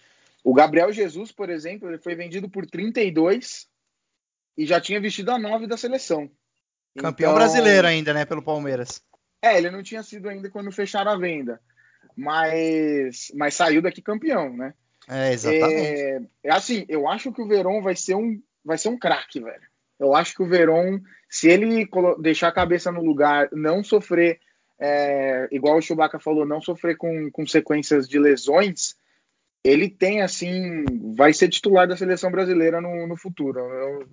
O Gabriel Jesus, por exemplo, ele foi vendido por 32 e já tinha vestido a 9 da seleção. Campeão então, brasileiro ainda, né, pelo Palmeiras. É, ele não tinha sido ainda quando fecharam a venda, mas mas saiu daqui campeão, né? É, exatamente. É, é assim, eu acho que o Verón vai ser um vai ser um craque, velho. Eu acho que o Verón, se ele deixar a cabeça no lugar, não sofrer, é, igual o Chewbacca falou, não sofrer com, com sequências de lesões, ele tem, assim, vai ser titular da seleção brasileira no, no futuro. Eu,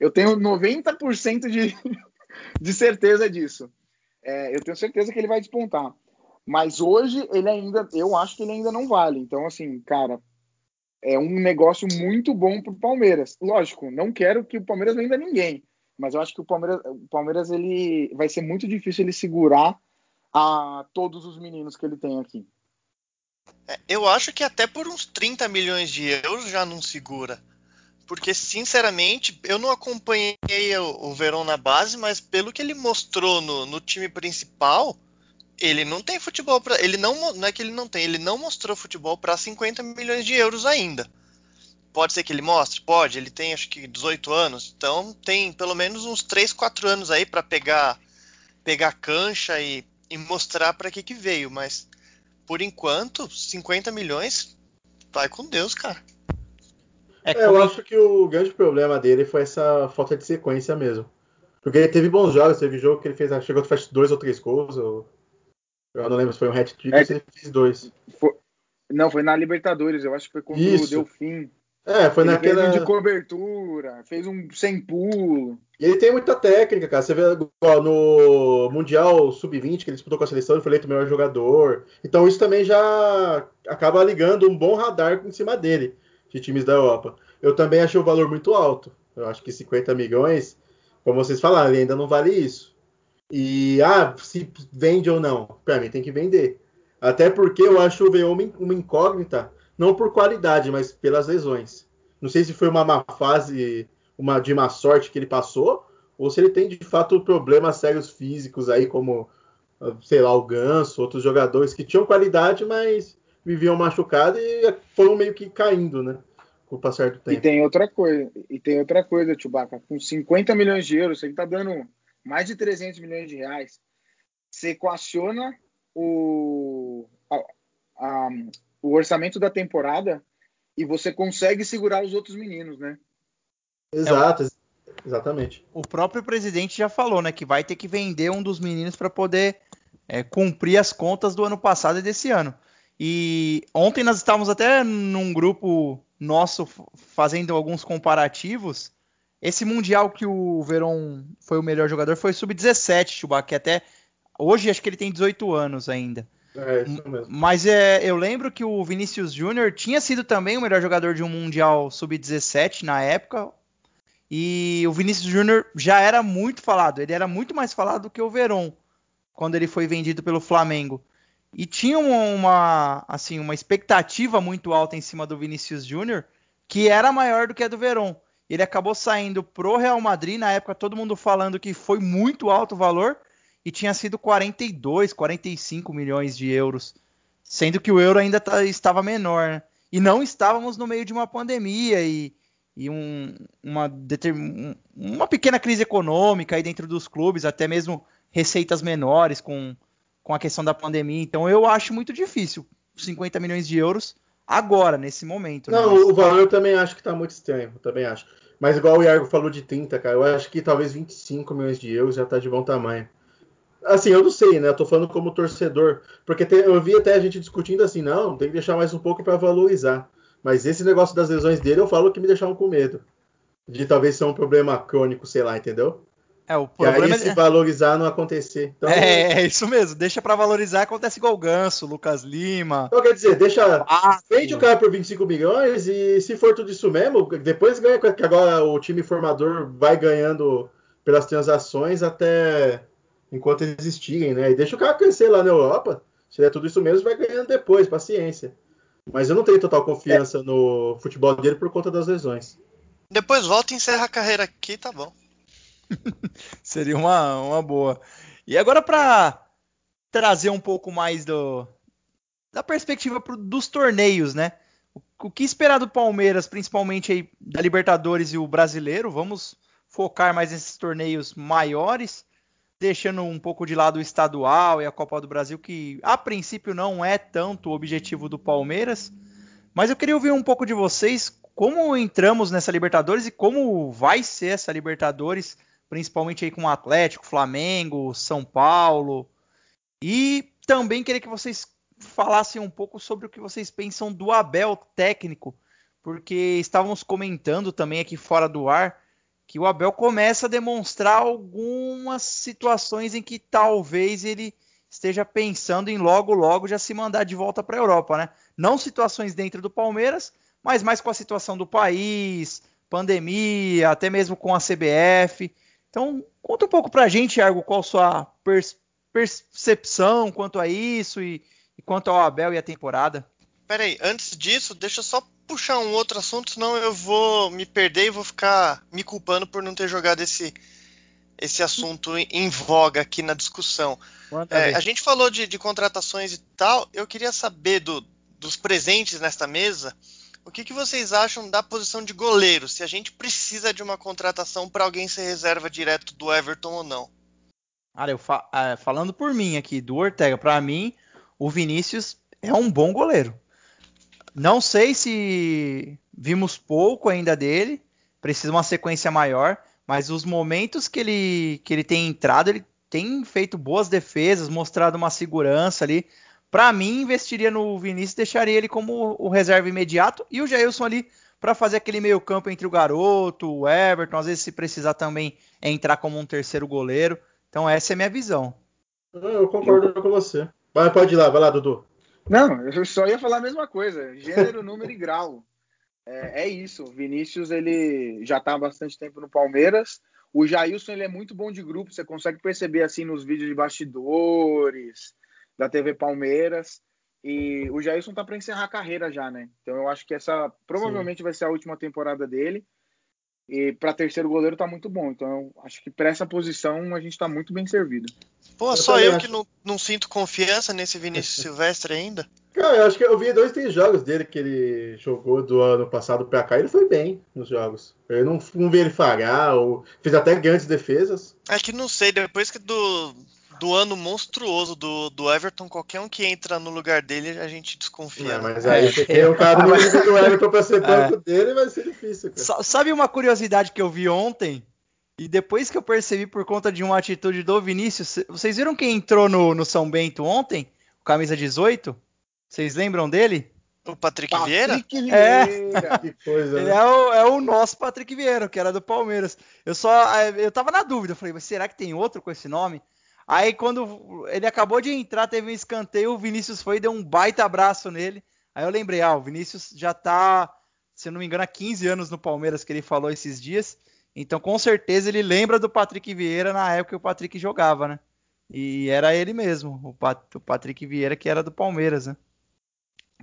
eu tenho 90% de, de certeza disso. É, eu tenho certeza que ele vai despontar. Mas hoje ele ainda, eu acho que ele ainda não vale. Então, assim, cara, é um negócio muito bom para o Palmeiras. Lógico, não quero que o Palmeiras venda ninguém, mas eu acho que o Palmeiras, o Palmeiras ele vai ser muito difícil ele segurar a todos os meninos que ele tem aqui. É, eu acho que até por uns 30 milhões de euros já não segura. Porque, sinceramente, eu não acompanhei o, o Verón na base, mas pelo que ele mostrou no, no time principal, ele não tem futebol para ele não não é que ele não tem, ele não mostrou futebol para 50 milhões de euros ainda. Pode ser que ele mostre, pode. Ele tem acho que 18 anos, então tem pelo menos uns 3, 4 anos aí para pegar pegar cancha e, e mostrar para que que veio, mas por enquanto 50 milhões vai com Deus, cara. É, é eu acho que o grande problema dele foi essa falta de sequência mesmo. Porque ele teve bons jogos, teve jogo que ele fez, chegou a fazer dois ou três gols, ou eu não lembro se foi um hat-trick é, ou se ele fez dois. Foi, Não, foi na Libertadores, eu acho que foi contra Isso. o Delfim. É, foi ele naquela. Fez um de cobertura, fez um sem pulo. E ele tem muita técnica, cara. Você vê ó, no Mundial Sub-20, que ele disputou com a seleção, ele foi eleito o melhor jogador. Então isso também já acaba ligando um bom radar em cima dele, de times da Europa. Eu também achei o valor muito alto. Eu acho que 50 milhões, como vocês falaram, ele ainda não vale isso. E, ah, se vende ou não, para mim tem que vender. Até porque eu acho o VO uma incógnita não por qualidade, mas pelas lesões. Não sei se foi uma má fase, uma de má sorte que ele passou, ou se ele tem de fato problemas sérios físicos aí, como, sei lá, o Ganso, outros jogadores que tinham qualidade, mas viviam machucados e foram meio que caindo, né? Com o passar do tempo. E tem outra coisa, e tem outra coisa, Chewbacca, com 50 milhões de euros, ele tá dando mais de 300 milhões de reais, você equaciona o, a, a, o orçamento da temporada e você consegue segurar os outros meninos, né? Exato, é, exatamente. O próprio presidente já falou, né, que vai ter que vender um dos meninos para poder é, cumprir as contas do ano passado e desse ano. E ontem nós estávamos até num grupo nosso fazendo alguns comparativos. Esse mundial que o Verón foi o melhor jogador foi sub-17, Chewbacca, que até hoje acho que ele tem 18 anos ainda. É, isso mesmo. Mas é, eu lembro que o Vinícius Júnior tinha sido também o melhor jogador de um Mundial Sub-17 na época. E o Vinícius Júnior já era muito falado. Ele era muito mais falado do que o Veron quando ele foi vendido pelo Flamengo. E tinha uma, assim, uma expectativa muito alta em cima do Vinícius Júnior, que era maior do que a do Veron. Ele acabou saindo pro Real Madrid, na época todo mundo falando que foi muito alto o valor, e tinha sido 42, 45 milhões de euros, sendo que o euro ainda tá, estava menor. Né? E não estávamos no meio de uma pandemia e, e um, uma, uma pequena crise econômica aí dentro dos clubes, até mesmo receitas menores com, com a questão da pandemia. Então eu acho muito difícil 50 milhões de euros agora, nesse momento. Né? Não, né? o valor eu também acho que está muito estranho, também acho. Mas igual o Iago falou de 30, cara, eu acho que talvez 25 milhões de euros já está de bom tamanho. Assim, eu não sei, né? Eu tô falando como torcedor. Porque te, eu vi até a gente discutindo assim, não, tem que deixar mais um pouco para valorizar. Mas esse negócio das lesões dele, eu falo que me deixaram com medo. De talvez ser um problema crônico, sei lá, entendeu? É, o problema e aí, é... se valorizar, não acontecer. Então, é, é, isso mesmo. Deixa para valorizar, acontece igual o Ganso, Lucas Lima. Então, quer dizer, deixa. Vende o cara por 25 milhões e se for tudo isso mesmo, depois ganha, que agora o time formador vai ganhando pelas transações até enquanto existirem, né? E deixa o cara crescer lá na Europa. Se é tudo isso mesmo, vai ganhando depois, paciência. Mas eu não tenho total confiança é. no futebol dele por conta das lesões. Depois volta e encerra a carreira aqui, tá bom. Seria uma, uma boa. E agora para trazer um pouco mais do, da perspectiva pro, dos torneios, né? O, o, que esperar do Palmeiras, principalmente aí da Libertadores e o Brasileiro? Vamos focar mais nesses torneios maiores deixando um pouco de lado o estadual e a Copa do Brasil, que a princípio não é tanto o objetivo do Palmeiras. Mas eu queria ouvir um pouco de vocês como entramos nessa Libertadores e como vai ser essa Libertadores, principalmente aí com o Atlético, Flamengo, São Paulo. E também queria que vocês falassem um pouco sobre o que vocês pensam do Abel técnico, porque estávamos comentando também aqui fora do ar que o Abel começa a demonstrar algumas situações em que talvez ele esteja pensando em logo logo já se mandar de volta para a Europa, né? Não situações dentro do Palmeiras, mas mais com a situação do país, pandemia, até mesmo com a CBF. Então, conta um pouco para a gente, Argo, qual sua percepção quanto a isso e, e quanto ao Abel e a temporada. Peraí, antes disso, deixa eu só puxar um outro assunto, senão eu vou me perder e vou ficar me culpando por não ter jogado esse, esse assunto em voga aqui na discussão. É, a gente falou de, de, contratações e tal. Eu queria saber do, dos presentes nesta mesa. O que, que, vocês acham da posição de goleiro? Se a gente precisa de uma contratação para alguém ser reserva direto do Everton ou não? Cara, eu fa é, falando por mim aqui, do Ortega, para mim, o Vinícius é um bom goleiro. Não sei se vimos pouco ainda dele, precisa uma sequência maior, mas os momentos que ele, que ele tem entrado, ele tem feito boas defesas, mostrado uma segurança ali Para mim, investiria no Vinícius, deixaria ele como o reserva imediato e o Jailson ali para fazer aquele meio campo entre o garoto, o Everton, às vezes se precisar também entrar como um terceiro goleiro. Então essa é a minha visão. Eu concordo com você. Vai, pode ir lá, vai lá, Dudu. Não, eu só ia falar a mesma coisa. Gênero, número e grau. É, é isso. Vinícius ele já está há bastante tempo no Palmeiras. O Jailson ele é muito bom de grupo. Você consegue perceber assim nos vídeos de bastidores da TV Palmeiras. E o Jailson tá para encerrar a carreira já, né? Então eu acho que essa provavelmente Sim. vai ser a última temporada dele. E para terceiro goleiro tá muito bom. Então eu acho que para essa posição a gente tá muito bem servido. Pô, eu só eu acho. que não, não, sinto confiança nesse Vinícius Silvestre ainda. Cara, eu acho que eu vi dois, três jogos dele que ele jogou do ano passado pra cá e ele foi bem nos jogos. Eu não, não vi ele falhar, ou fez até grandes defesas. É que não sei, depois que do, do ano monstruoso do, do Everton, qualquer um que entra no lugar dele, a gente desconfia. Não, mas aí você tem um cara no nível do Everton pra ser banco é. dele, vai ser difícil. Cara. Sabe uma curiosidade que eu vi ontem? E depois que eu percebi por conta de uma atitude do Vinícius, vocês viram quem entrou no, no São Bento ontem? Camisa 18? Vocês lembram dele? O Patrick, Patrick Vieira? Vieira? É. Que coisa, Ele né? é, o, é o nosso Patrick Vieira, que era do Palmeiras. Eu só. É, eu tava na dúvida, eu falei, mas será que tem outro com esse nome? Aí quando ele acabou de entrar, teve um escanteio, o Vinícius foi e deu um baita abraço nele. Aí eu lembrei, ah, o Vinícius já tá, se não me engano, há 15 anos no Palmeiras que ele falou esses dias. Então com certeza ele lembra do Patrick Vieira na época que o Patrick jogava, né? E era ele mesmo, o, Pat o Patrick Vieira que era do Palmeiras, né?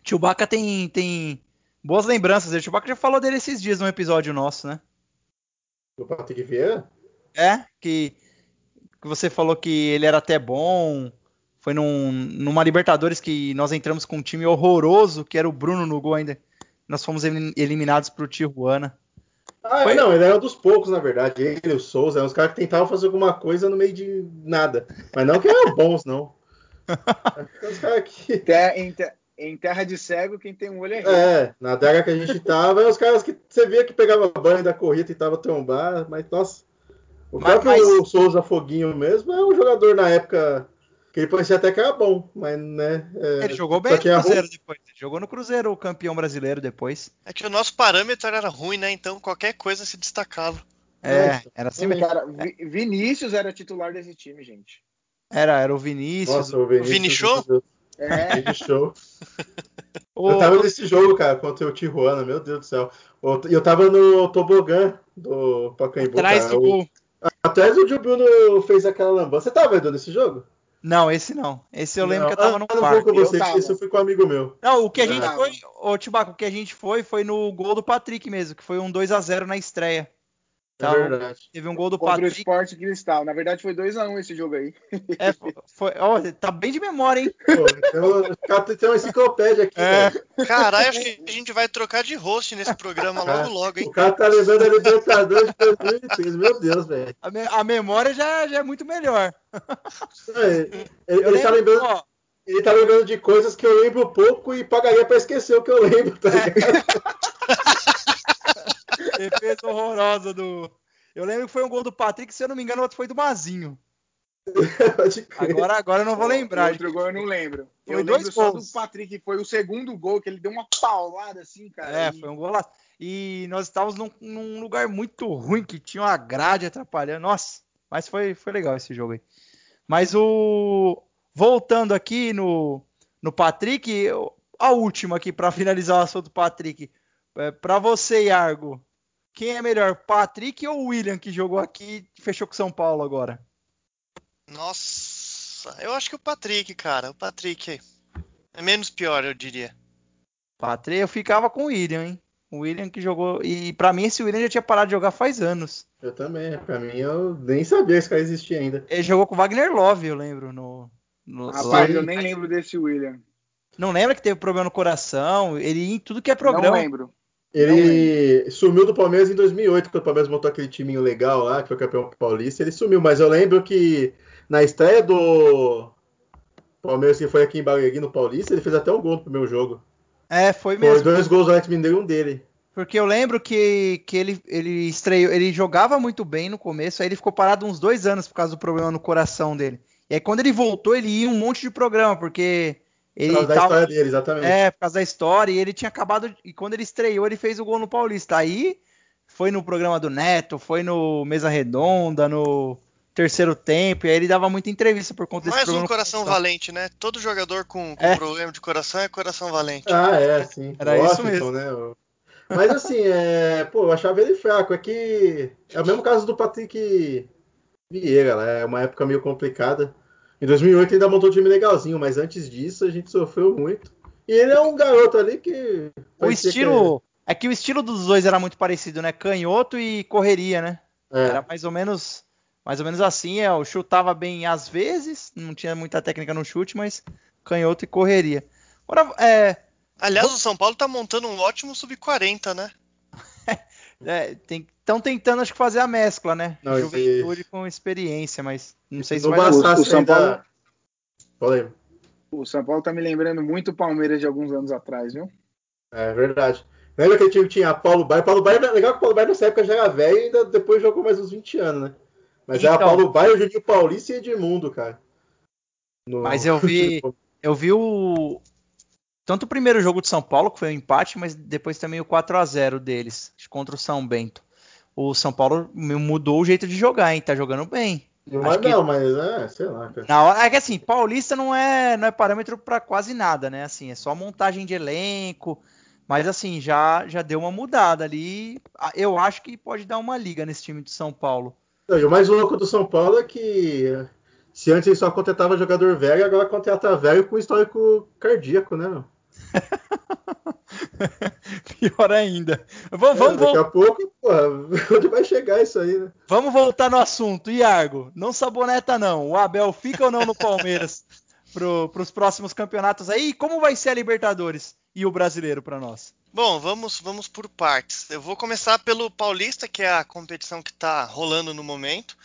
Chewbacca tem, tem boas lembranças. O Chewbacca já falou dele esses dias num episódio nosso, né? Do Patrick Vieira? É, que que você falou que ele era até bom. Foi num, numa Libertadores que nós entramos com um time horroroso, que era o Bruno no gol ainda. Nós fomos eliminados pro Tijuana. Ah, Foi... não, ele era um dos poucos, na verdade. Ele e o Souza eram os caras que tentavam fazer alguma coisa no meio de nada. Mas não que eram bons, não. os caras que... Em, em, terra de cego, quem tem um olho é rei. É, na terra que a gente tava, os caras que você via que pegava banho da corrida e tentava trombar, mas nossa. O mas, próprio mas... Souza Foguinho mesmo é um jogador na época que ele parecia até que era bom, mas né. É, ele jogou bem no Cruzeiro depois. Ele jogou no Cruzeiro, o campeão brasileiro depois. É que o nosso parâmetro era ruim, né? Então qualquer coisa se destacava. É, era assim mesmo. Cara, Vinícius era titular desse time, gente. Era, era o Vinícius. Nossa, o Vinícius. Vini Show? É. Vini Show. eu tava nesse jogo, cara, contra o Tijuana, meu Deus do céu. Eu tava no tobogã do Pacaembu. Atrás cara. do gol. Atrás o Joe Bruno fez aquela lambança. Você tava vendo nesse jogo? Não, esse não. Esse eu lembro não, que eu tava no quarto. Eu não com você, eu esse eu fui com um amigo meu. Não, o que a gente foi, ô Tibaco, o que a gente foi foi no gol do Patrick mesmo, que foi um 2 a 0 na estreia. Então, é verdade. Teve um gol do Contra Patrick. o Sport Cristal. Na verdade, foi 2x1 um esse jogo aí. É, foi. Ó, tá bem de memória, hein? Pô, tem, uma enciclopédia aqui. É. Caralho, acho que a gente vai trocar de host nesse programa logo, logo, hein? O cara tá lembrando a Libertadores de 2003. Meu Deus, velho. A, me, a, memória já, já é muito melhor. É, ele, ele, ele tá lembrando. Ó, ele tá lembrando de coisas que eu lembro pouco e pagaria pra esquecer o que eu lembro, tá ligado? Defesa horrorosa do. Eu lembro que foi um gol do Patrick, se eu não me engano, o outro foi do Mazinho. agora, agora eu não vou lembrar. O outro gol eu não lembro. Foi eu dois lembro gols. só do Patrick, foi o segundo gol que ele deu uma paulada assim, cara. É, e... foi um gol lá. E nós estávamos num, num, lugar muito ruim, que tinha uma grade atrapalhando. Nossa, mas foi, foi legal esse jogo aí. Mas o. Voltando aqui no, no Patrick, a última aqui para finalizar o assunto do Patrick. É, para você, Iargo, quem é melhor, Patrick ou William, que jogou aqui e fechou com São Paulo agora? Nossa, eu acho que o Patrick, cara. O Patrick é menos pior, eu diria. Patrick, eu ficava com o William, hein? O William que jogou. E para mim, esse William já tinha parado de jogar faz anos. Eu também. Para mim, eu nem sabia que esse cara existia ainda. Ele jogou com o Wagner Love, eu lembro. No, no... Rapaz, eu nem lembro desse William. Não lembra que teve problema no coração? Ele ia em tudo que é programa. Não lembro. Ele sumiu do Palmeiras em 2008, quando o Palmeiras montou aquele timinho legal lá, que foi campeão paulista. Ele sumiu, mas eu lembro que na estreia do Palmeiras, que foi aqui em Barueri, no Paulista, ele fez até um gol no primeiro jogo. É, foi mesmo. Foi dois gols do Alex Mineiro e um dele. Porque eu lembro que, que ele, ele estreou, ele jogava muito bem no começo, aí ele ficou parado uns dois anos por causa do problema no coração dele. E aí quando ele voltou, ele ia um monte de programa, porque Ele Por causa da tava- história dele, exatamente. É, por causa da história, e ele tinha acabado. E quando ele estreou, ele fez o gol no Paulista. Aí foi no programa do Neto, foi no Mesa Redonda, no terceiro tempo, e aí ele dava muita entrevista por conta desse Mais um coração valente, né? Todo jogador com, com É. problema de coração é coração valente. Ah, é, sim. Era isso Washington, mesmo. né? Mas assim, é... pô, eu achava ele fraco. É que é o mesmo caso do Patrick Vieira, né? É uma época meio complicada. Em 2008 ainda montou um time legalzinho, mas antes disso a gente sofreu muito. E ele é um garoto ali que. O estilo. É que o estilo dos dois era muito parecido, né? Canhoto e correria, né? que- é, Era mais ou menos. Mais ou menos assim, é, eu chutava bem às vezes, não tinha muita técnica no chute, mas canhoto e correria. Agora, é, Aliás, o São Paulo tá montando um ótimo sub-40, né? Estão tentando, acho que, fazer a mescla, né? Não, esse- Juventude com experiência, mas não sei se não vai dar. bastasse O São Paulo-. O São Paulo tá me lembrando muito o Palmeiras de alguns anos atrás, viu? É verdade. Lembra aquele time que tinha Paulo Baier? Paulo Baier, legal que o Paulo Baier nessa época já era velho e ainda depois jogou mais uns 20 anos, né? Mas era Então. Paulo Baier, Juninho Paulista e Edmundo, cara. No- Mas eu vi- Eu vi o. Tanto o primeiro jogo de São Paulo, que foi um empate, mas depois também o 4 a 0 deles, contra o São Bento. O São Paulo mudou o jeito de jogar, hein? Tá jogando bem. Não, mas que- não, mas é, sei lá, cara. Hora, é que assim, paulista não é, não é parâmetro pra quase nada, né? Assim, é só montagem de elenco, mas assim, já já deu uma mudada ali. Ah, Eu acho que pode dar uma liga nesse time de São Paulo. Não, e o mais louco do São Paulo é que se antes ele só contratava jogador velho, agora contrata velho com histórico cardíaco, né? meu? Pior ainda. Vamos, É, vamos, daqui vamos, a pouco, porra, onde vai chegar isso aí, né? vamos voltar no assunto. Iargo, não saboneta não. O Abel fica ou não no Palmeiras para os próximos campeonatos aí? E como vai ser a Libertadores e o Brasileiro para nós? Bom, vamos, vamos por partes. Eu vou começar pelo Paulista, que é a competição que está rolando no momento.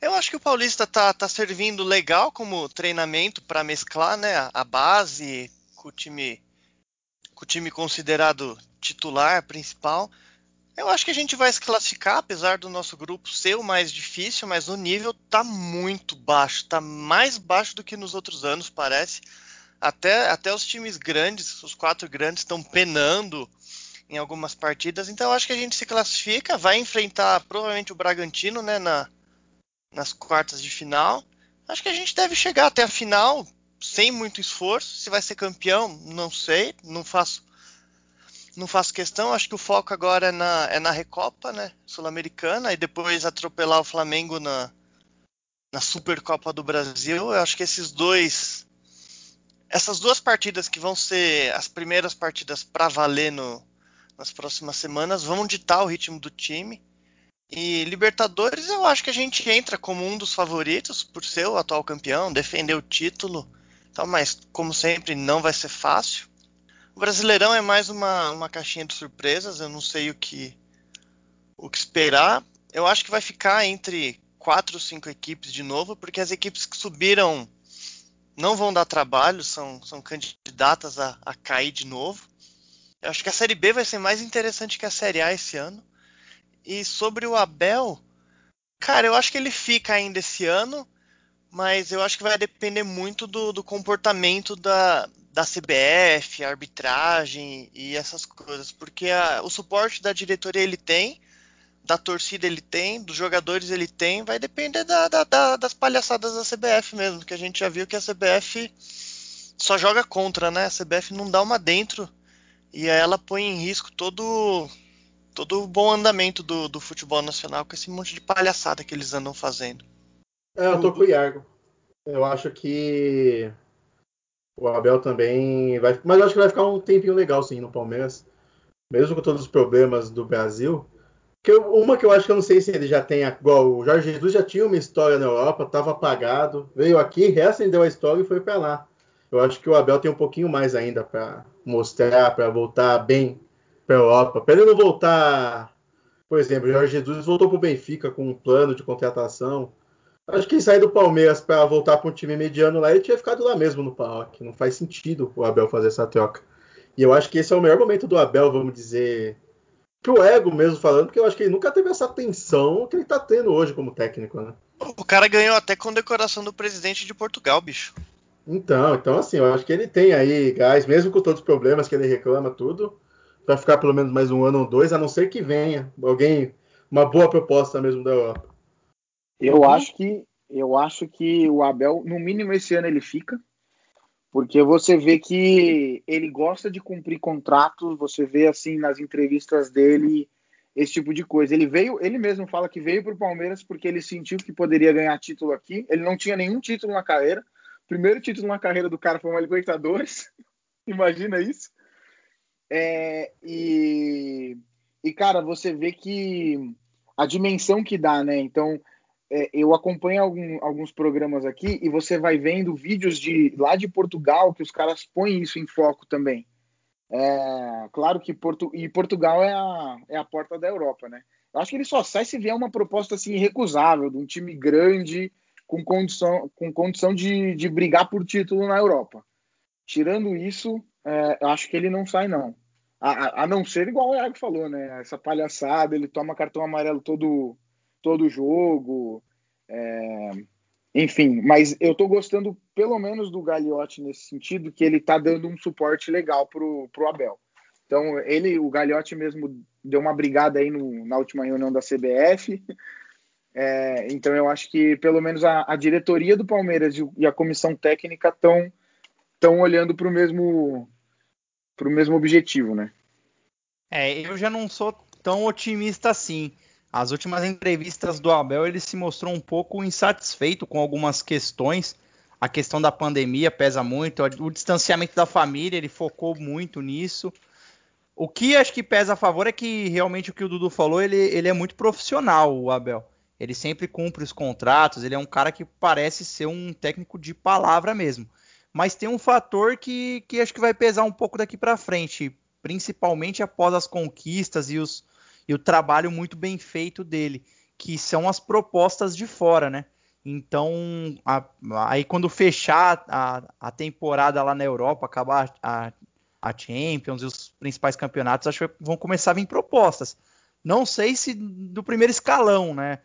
Eu acho que o Paulista tá, tá servindo legal como treinamento para mesclar né, a base com o time com o time considerado titular principal. Eu acho que a gente vai se classificar, apesar do nosso grupo ser o mais difícil, mas o nível tá muito baixo, tá mais baixo do que nos outros anos, parece. Até, até os times grandes, os quatro grandes, estão penando em algumas partidas. Então acho que a gente se classifica, vai enfrentar provavelmente o Bragantino né, na, nas quartas de final. Acho que a gente deve chegar até a final sem muito esforço. Se vai ser campeão, não sei, não faço não faço questão. Acho que o foco agora é na, é na Recopa, né, sul-americana, e depois atropelar o Flamengo na, na Supercopa do Brasil. Eu acho que esses dois essas duas partidas que vão ser as primeiras partidas para valer no, nas próximas semanas vão ditar o ritmo do time. E Libertadores eu acho que a gente entra como um dos favoritos por ser o atual campeão, defender o título, tal, mas como sempre não vai ser fácil. O Brasileirão é mais uma, uma caixinha de surpresas, eu não sei o que o que esperar. Eu acho que vai ficar entre quatro ou cinco equipes de novo, porque as equipes que subiram não vão dar trabalho, são, são candidatas a, a cair de novo. Eu acho que a Série B vai ser mais interessante que a Série A esse ano. E sobre o Abel, cara, eu acho que ele fica ainda esse ano, mas eu acho que vai depender muito do, do comportamento da, da CBF, arbitragem e essas coisas, porque a, o suporte da diretoria ele tem, da torcida ele tem, dos jogadores ele tem, vai depender da, da, da, das palhaçadas da CBF mesmo, que a gente já viu que a CBF só joga contra, né? A CBF não dá uma dentro e ela põe em risco todo todo o bom andamento do, do futebol nacional com esse monte de palhaçada que eles andam fazendo. É, eu tô com o Iago. Eu acho que o Abel também vai. Mas eu acho que vai ficar um tempinho legal sim no Palmeiras. Mesmo com todos os problemas do Brasil. Que eu- uma que eu acho que eu não sei se ele já tem. Igual o Jorge Jesus já tinha uma história na Europa, estava apagado. Veio aqui, reacendeu a história e foi para lá. Eu acho que o Abel tem um pouquinho mais ainda para mostrar, para voltar bem para Europa. Para ele não voltar. Por exemplo, o Jorge Jesus voltou para o Benfica com um plano de contratação. Acho que sair do Palmeiras para voltar para um time mediano lá, ele tinha ficado lá mesmo no PAOK. Não faz sentido o Abel fazer essa troca. E eu acho que esse é o melhor momento do Abel, vamos dizer, pro ego mesmo falando, porque eu acho que ele nunca teve essa tensão que ele tá tendo hoje como técnico, né? O cara ganhou até condecoração do presidente de Portugal, bicho. Então, então assim, eu acho que ele tem aí gás, mesmo com todos os problemas que ele reclama, tudo, vai ficar pelo menos mais um ano ou dois, a não ser que venha alguém, uma boa proposta mesmo da Europa. Eu acho que eu acho que o Abel, no mínimo esse ano ele fica, porque você vê que ele gosta de cumprir contratos, você vê assim nas entrevistas dele esse tipo de coisa. Ele veio, ele mesmo fala que veio para o Palmeiras porque ele sentiu que poderia ganhar título aqui. Ele não tinha nenhum título na carreira. O primeiro título na carreira do cara foi uma Libertadores. Imagina isso. É, e, e, cara, você vê que a dimensão que dá, né? Então, é, eu acompanho algum, alguns programas aqui e você vai vendo vídeos de lá de Portugal que os caras põem isso em foco também. É, claro que Porto, e Portugal é a, é a porta da Europa, né? Eu acho que ele só sai se vier uma proposta assim irrecusável, de um time grande, com condição, com condição de, de brigar por título na Europa. Tirando isso, é, eu acho que ele não sai, não. A, a, não ser igual o Iago falou, né? Essa palhaçada, ele toma cartão amarelo todo, todo jogo. É, enfim, mas eu tô gostando pelo menos do Gagliotti nesse sentido, que ele tá dando um suporte legal pro, pro Abel. Então, ele, o Gagliotti mesmo deu uma brigada aí no, na última reunião da CBF. É, então, eu acho que pelo menos a, a diretoria do Palmeiras e, e, a comissão técnica estão estão olhando para o mesmo para o mesmo objetivo, né? É, eu já não sou tão otimista assim. As últimas entrevistas do Abel, ele se mostrou um pouco insatisfeito com algumas questões. A questão da pandemia pesa muito, o distanciamento da família, ele focou muito nisso. O que acho que pesa a favor é que realmente o que o Dudu falou, ele, ele é muito profissional, o Abel. Ele sempre cumpre os contratos, ele é um cara que parece ser um técnico de palavra mesmo. Mas tem um fator que, que acho que vai pesar um pouco daqui para frente, principalmente após as conquistas e os, e o trabalho muito bem feito dele, que são as propostas de fora, né? Então, a, aí quando fechar a, a, temporada lá na Europa, acabar a, a Champions e os principais campeonatos, acho que vão começar a vir propostas. Não sei se do primeiro escalão, né?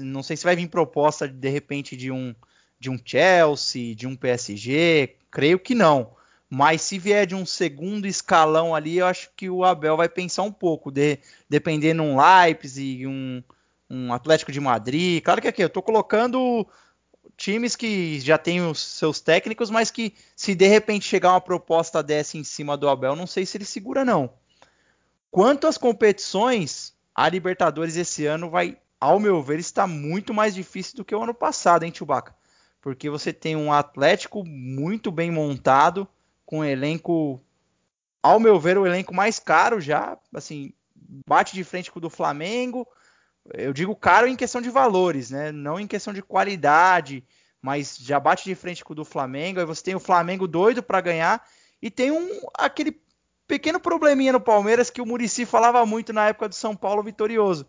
Não sei se vai vir proposta de repente de um de um Chelsea, de um PSG, creio que não. Mas se vier de um segundo escalão ali, eu acho que o Abel vai pensar um pouco, de, dependendo um Leipzig, um, um Atlético de Madrid. Claro que aqui eu estou colocando times que já têm os seus técnicos, mas que se de repente chegar uma proposta dessa em cima do Abel, não sei se ele segura não. Quanto às competições, a Libertadores esse ano vai, ao meu ver, está muito mais difícil do que o ano passado, hein, Chewbacca? Porque você tem um Atlético muito bem montado, com um elenco, ao meu ver, o elenco mais caro já, assim, bate de frente com o do Flamengo. Eu digo caro em questão de valores, né? Não em questão de qualidade, mas já bate de frente com o do Flamengo. Aí você tem o Flamengo doido para ganhar e tem um aquele pequeno probleminha no Palmeiras que o Murici falava muito na época do São Paulo vitorioso,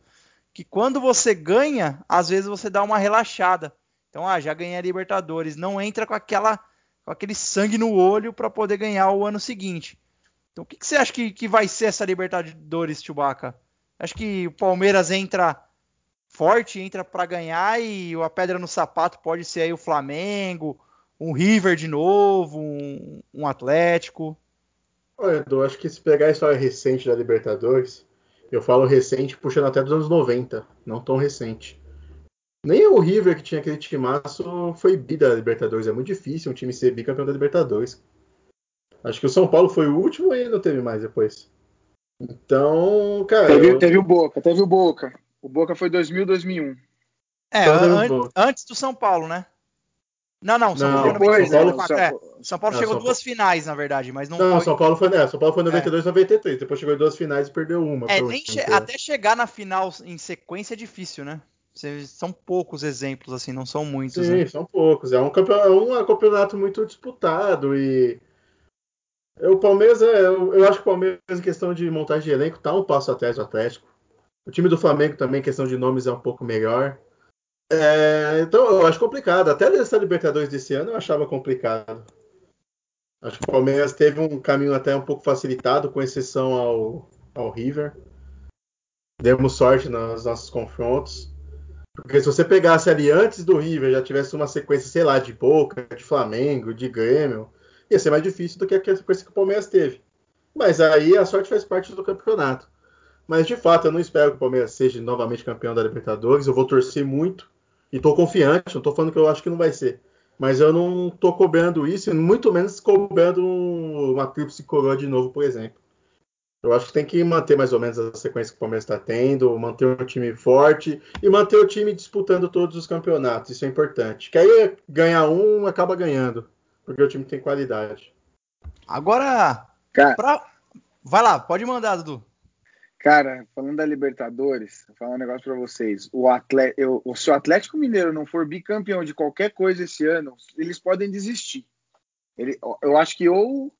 que quando você ganha, às vezes você dá uma relaxada. Então, ah, já ganhei a Libertadores, não entra com aquela com aquele sangue no olho para poder ganhar o ano seguinte. Então, o que, que você acha que, que, vai ser essa Libertadores, Chewbacca? Acho que o Palmeiras entra forte, entra para ganhar e a pedra no sapato pode ser aí o Flamengo, um River de novo, um, um Atlético. Olha, Edu, acho que se pegar a história recente da Libertadores, eu falo recente puxando até dos anos 90, não tão recente. Nem o River, que tinha aquele timaço, foi bi da Libertadores. É muito difícil um time ser bicampeão da Libertadores. Acho que o São Paulo foi o último e não teve mais depois. Então, cara. Teve, eu... teve o Boca, teve o Boca. O Boca foi 2000, 2001. É, an antes do São Paulo, né? Não, não, São não, Paulo foi São Paulo, São, é, São Paulo chegou São duas Paulo. finais, na verdade, mas não. Não, foi... São Paulo foi, né? São Paulo foi 92, é. 93. Depois chegou em duas finais e perdeu uma. É, nem che até chegar na final em sequência é difícil, né? São poucos exemplos, assim, não são muitos. Sim, né? são poucos. É um, campeonato, é um campeonato muito disputado e. O Palmeiras, é, eu acho que o Palmeiras, em questão de montagem de elenco, tá um passo atrás do Atlético. O time do Flamengo também, em questão de nomes, é um pouco melhor. É, então, eu acho complicado. Até essa Libertadores desse ano eu achava complicado. Acho que o Palmeiras teve um caminho até um pouco facilitado, com exceção ao, ao River. Demos sorte nos nossos confrontos. Porque se você pegasse ali antes do River, já tivesse uma sequência, sei lá, de Boca, de Flamengo, de Grêmio, ia ser mais difícil do que a sequência que o Palmeiras teve. Mas aí a sorte faz parte do campeonato. Mas de fato, eu não espero que o Palmeiras seja novamente campeão da Libertadores. Eu vou torcer muito e estou confiante. Não estou falando que eu acho que não vai ser. Mas eu não estou cobrando isso, muito menos cobrando uma tríplice coroa de novo, por exemplo. Eu acho que tem que manter mais ou menos a sequência que o Palmeiras está tendo, manter um time forte e manter o time disputando todos os campeonatos. Isso é importante. Que aí ganhar um acaba ganhando, porque o time tem qualidade. Agora, Cara, pra... vai lá, pode mandar, Dudu. Cara, falando da Libertadores, vou falar um negócio para vocês. O atleta, eu, se o Atlético Mineiro não for bicampeão de qualquer coisa esse ano, eles podem desistir. Ele, eu acho que ou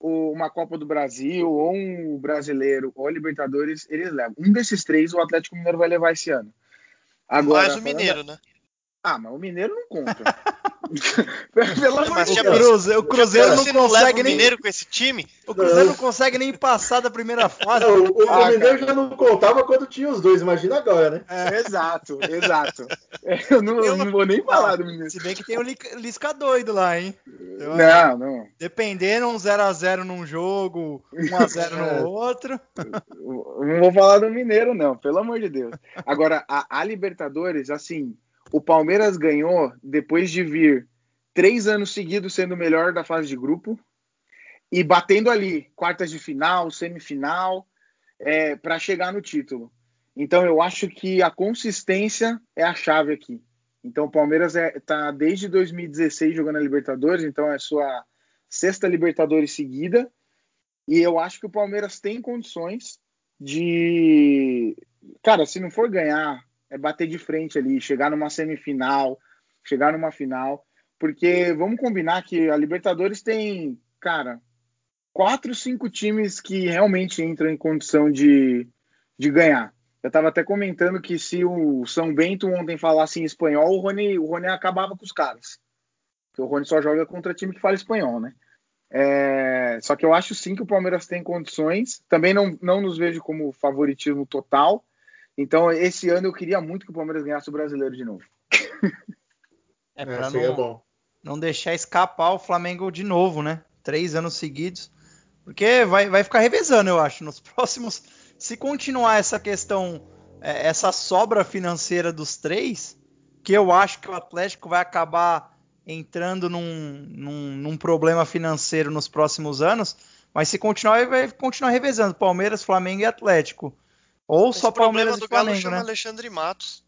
uma Copa do Brasil, ou um brasileiro, ou Libertadores, eles levam. Um desses três o Atlético Mineiro vai levar esse ano. Agora, Mais o Mineiro, da... né? Ah, mas o Mineiro não conta. Pelo amor de Deus. O Cruzeiro não consegue nem. Mineiro com esse time? O Cruzeiro não consegue nem passar da primeira fase. Não, o, ah, Mineiro já não contava quando tinha os dois, imagina agora, né? É, exato, exato. Eu não, eu não vou nem falar do Mineiro. Se bem que tem o Lisca doido lá, hein? Eu, não, não. Dependendo, um 0x0 num jogo, 1x0 no é. outro. Não vou falar do Mineiro, não, pelo amor de Deus. Agora, a, a Libertadores, assim, o Palmeiras ganhou depois de vir três anos seguidos sendo o melhor da fase de grupo e batendo ali quartas de final, semifinal, é, para chegar no título. Então eu acho que a consistência é a chave aqui. Então o Palmeiras está é, tá desde 2016 jogando a Libertadores, então é sua sexta Libertadores seguida. E eu acho que o Palmeiras tem condições de. Cara, se não for ganhar é bater de frente ali, chegar numa semifinal, chegar numa final, porque vamos combinar que a Libertadores tem, cara, quatro, cinco times que realmente entram em condição de, de ganhar. Eu estava até comentando que se o São Bento ontem falasse em espanhol, o Rony, o Rony acabava com os caras. Porque o Rony só joga contra time que fala espanhol, né? É, só que eu acho sim que o Palmeiras tem condições. Também não, não nos vejo como favoritismo total, então, esse ano eu queria muito que o Palmeiras ganhasse o brasileiro de novo. É, pra é, não, é bom. não deixar escapar o Flamengo de novo, né? Três anos seguidos. Porque vai, vai ficar revezando, eu acho. Nos próximos. Se continuar essa questão, é, essa sobra financeira dos três, que eu acho que o Atlético vai acabar entrando num, num, num problema financeiro nos próximos anos. Mas se continuar, vai continuar revezando Palmeiras, Flamengo e Atlético. Ou Esse só Palmeiras e Flamengo, chama né? Alexandre Matos.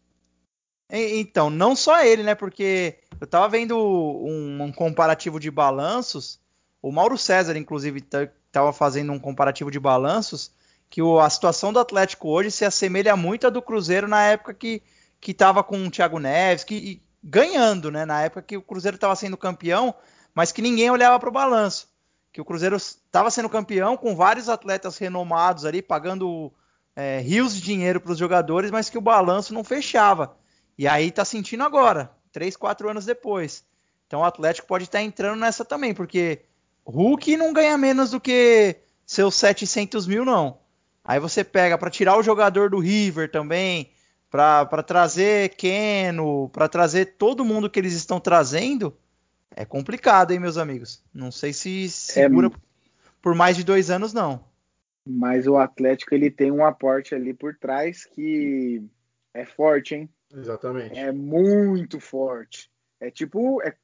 Então, não só ele, né? Porque eu tava vendo um, um comparativo de balanços. O Mauro César, inclusive, tava fazendo um comparativo de balanços que o, a situação do Atlético hoje se assemelha muito à do Cruzeiro na época que, que tava com o Thiago Neves, que ganhando, né? Na época que o Cruzeiro estava sendo campeão, mas que ninguém olhava para o balanço. Que o Cruzeiro estava sendo campeão com vários atletas renomados ali, pagando é, rios de dinheiro para os jogadores, mas que o balanço não fechava. E aí está sentindo agora, três, quatro anos depois. Então o Atlético pode estar tá entrando nessa também, porque Hulk não ganha menos do que seus 700 mil, não. Aí você pega para tirar o jogador do River também, para trazer Keno, para trazer todo mundo que eles estão trazendo, é complicado, hein, meus amigos? Não sei se segura é... por mais de dois anos, não. Mas o Atlético ele tem um aporte ali por trás que é forte, hein? Exatamente. É muito forte. É tipo, é,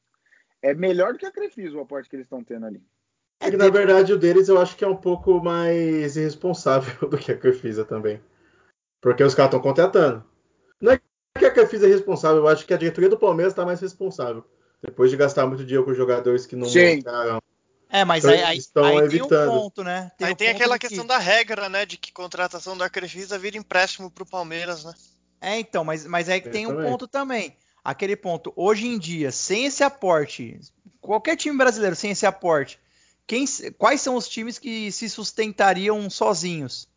é melhor do que a Crefisa o aporte que eles estão tendo ali. É que na verdade o deles eu acho que é um pouco mais irresponsável do que a Crefisa também. Porque os caras estão contratando. Não é que a Crefisa é responsável, eu acho que a diretoria do Palmeiras está mais responsável. Depois de gastar muito dinheiro com jogadores que não Sim. mostraram é, mas então, aí, aí, aí evitando. tem um ponto, né? Tem aí tem aquela questão que... da regra, né? De que contratação da Crefisa vira empréstimo pro Palmeiras, né? É, então, mas, mas aí tem um ponto também. Aquele ponto, hoje em dia, sem esse aporte, qualquer time brasileiro sem esse aporte, quem, quais são os times que se sustentariam sozinhos?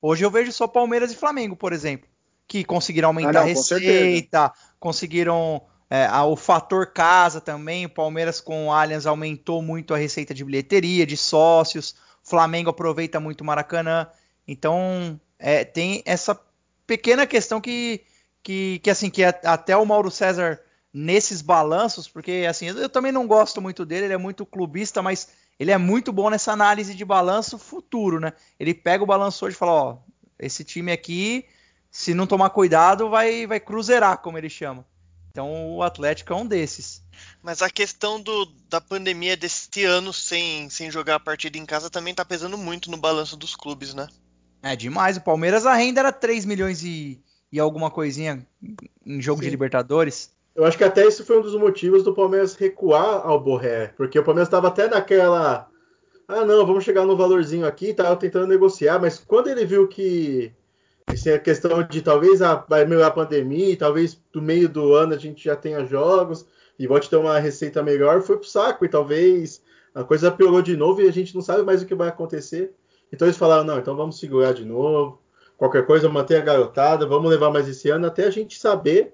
Hoje eu vejo só Palmeiras e Flamengo, por exemplo, que conseguiram aumentar ah, não, a receita, conseguiram é, o fator casa também, o Palmeiras com o Allianz aumentou muito a receita de bilheteria, de sócios, o Flamengo aproveita muito o Maracanã. Então, é, tem essa pequena questão que, que, que assim, que até o Mauro César nesses balanços, porque assim, eu, também não gosto muito dele, ele é muito clubista, mas ele é muito bom nessa análise de balanço futuro, né? Ele pega o balanço hoje e fala, ó, esse time aqui, se não tomar cuidado, vai vai cruzeirar, como ele chama. Então o Atlético é um desses. Mas a questão do, da pandemia desse ano sem, sem jogar a partida em casa também tá pesando muito no balanço dos clubes, né? É demais. O Palmeiras a renda era 3 milhões e, e alguma coisinha em jogo Sim. de Libertadores. Eu acho que até isso foi um dos motivos do Palmeiras recuar ao Borré, porque o Palmeiras estava até naquela. Ah, não, vamos chegar no valorzinho aqui, tava tentando negociar, mas quando ele viu que assim, a questão de talvez a, vai melhorar a pandemia, talvez do meio do ano a gente já tenha jogos e volte ter uma receita melhor, foi pro saco e talvez a coisa piorou de novo e a gente não sabe mais o que vai acontecer. Então eles falaram, não, então vamos segurar de novo. Qualquer coisa, manter a garotada, vamos levar mais esse ano até a gente saber,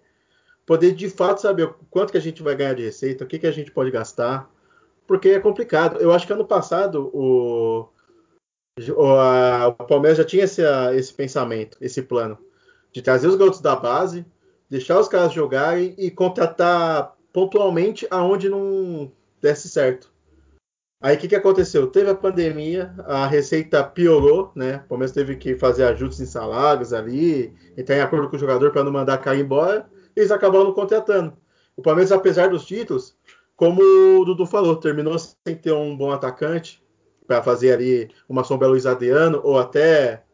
poder de fato saber quanto que a gente vai ganhar de receita, o que, que a gente pode gastar, porque é complicado. Eu acho que ano passado o, o, Palmeiras já tinha esse, esse pensamento, esse plano, de trazer os garotos da base, deixar os caras jogarem e contratar pontualmente aonde não desse certo. Aí o que, que aconteceu? Teve a pandemia, a receita piorou, né? O Palmeiras teve que fazer ajustes em salários ali, entrar em acordo com o jogador para não mandar cair embora, e eles acabaram contratando. O Palmeiras, apesar dos títulos, como o Dudu falou, terminou sem ter um bom atacante para fazer ali uma sombra Luiz Adriano, ou até,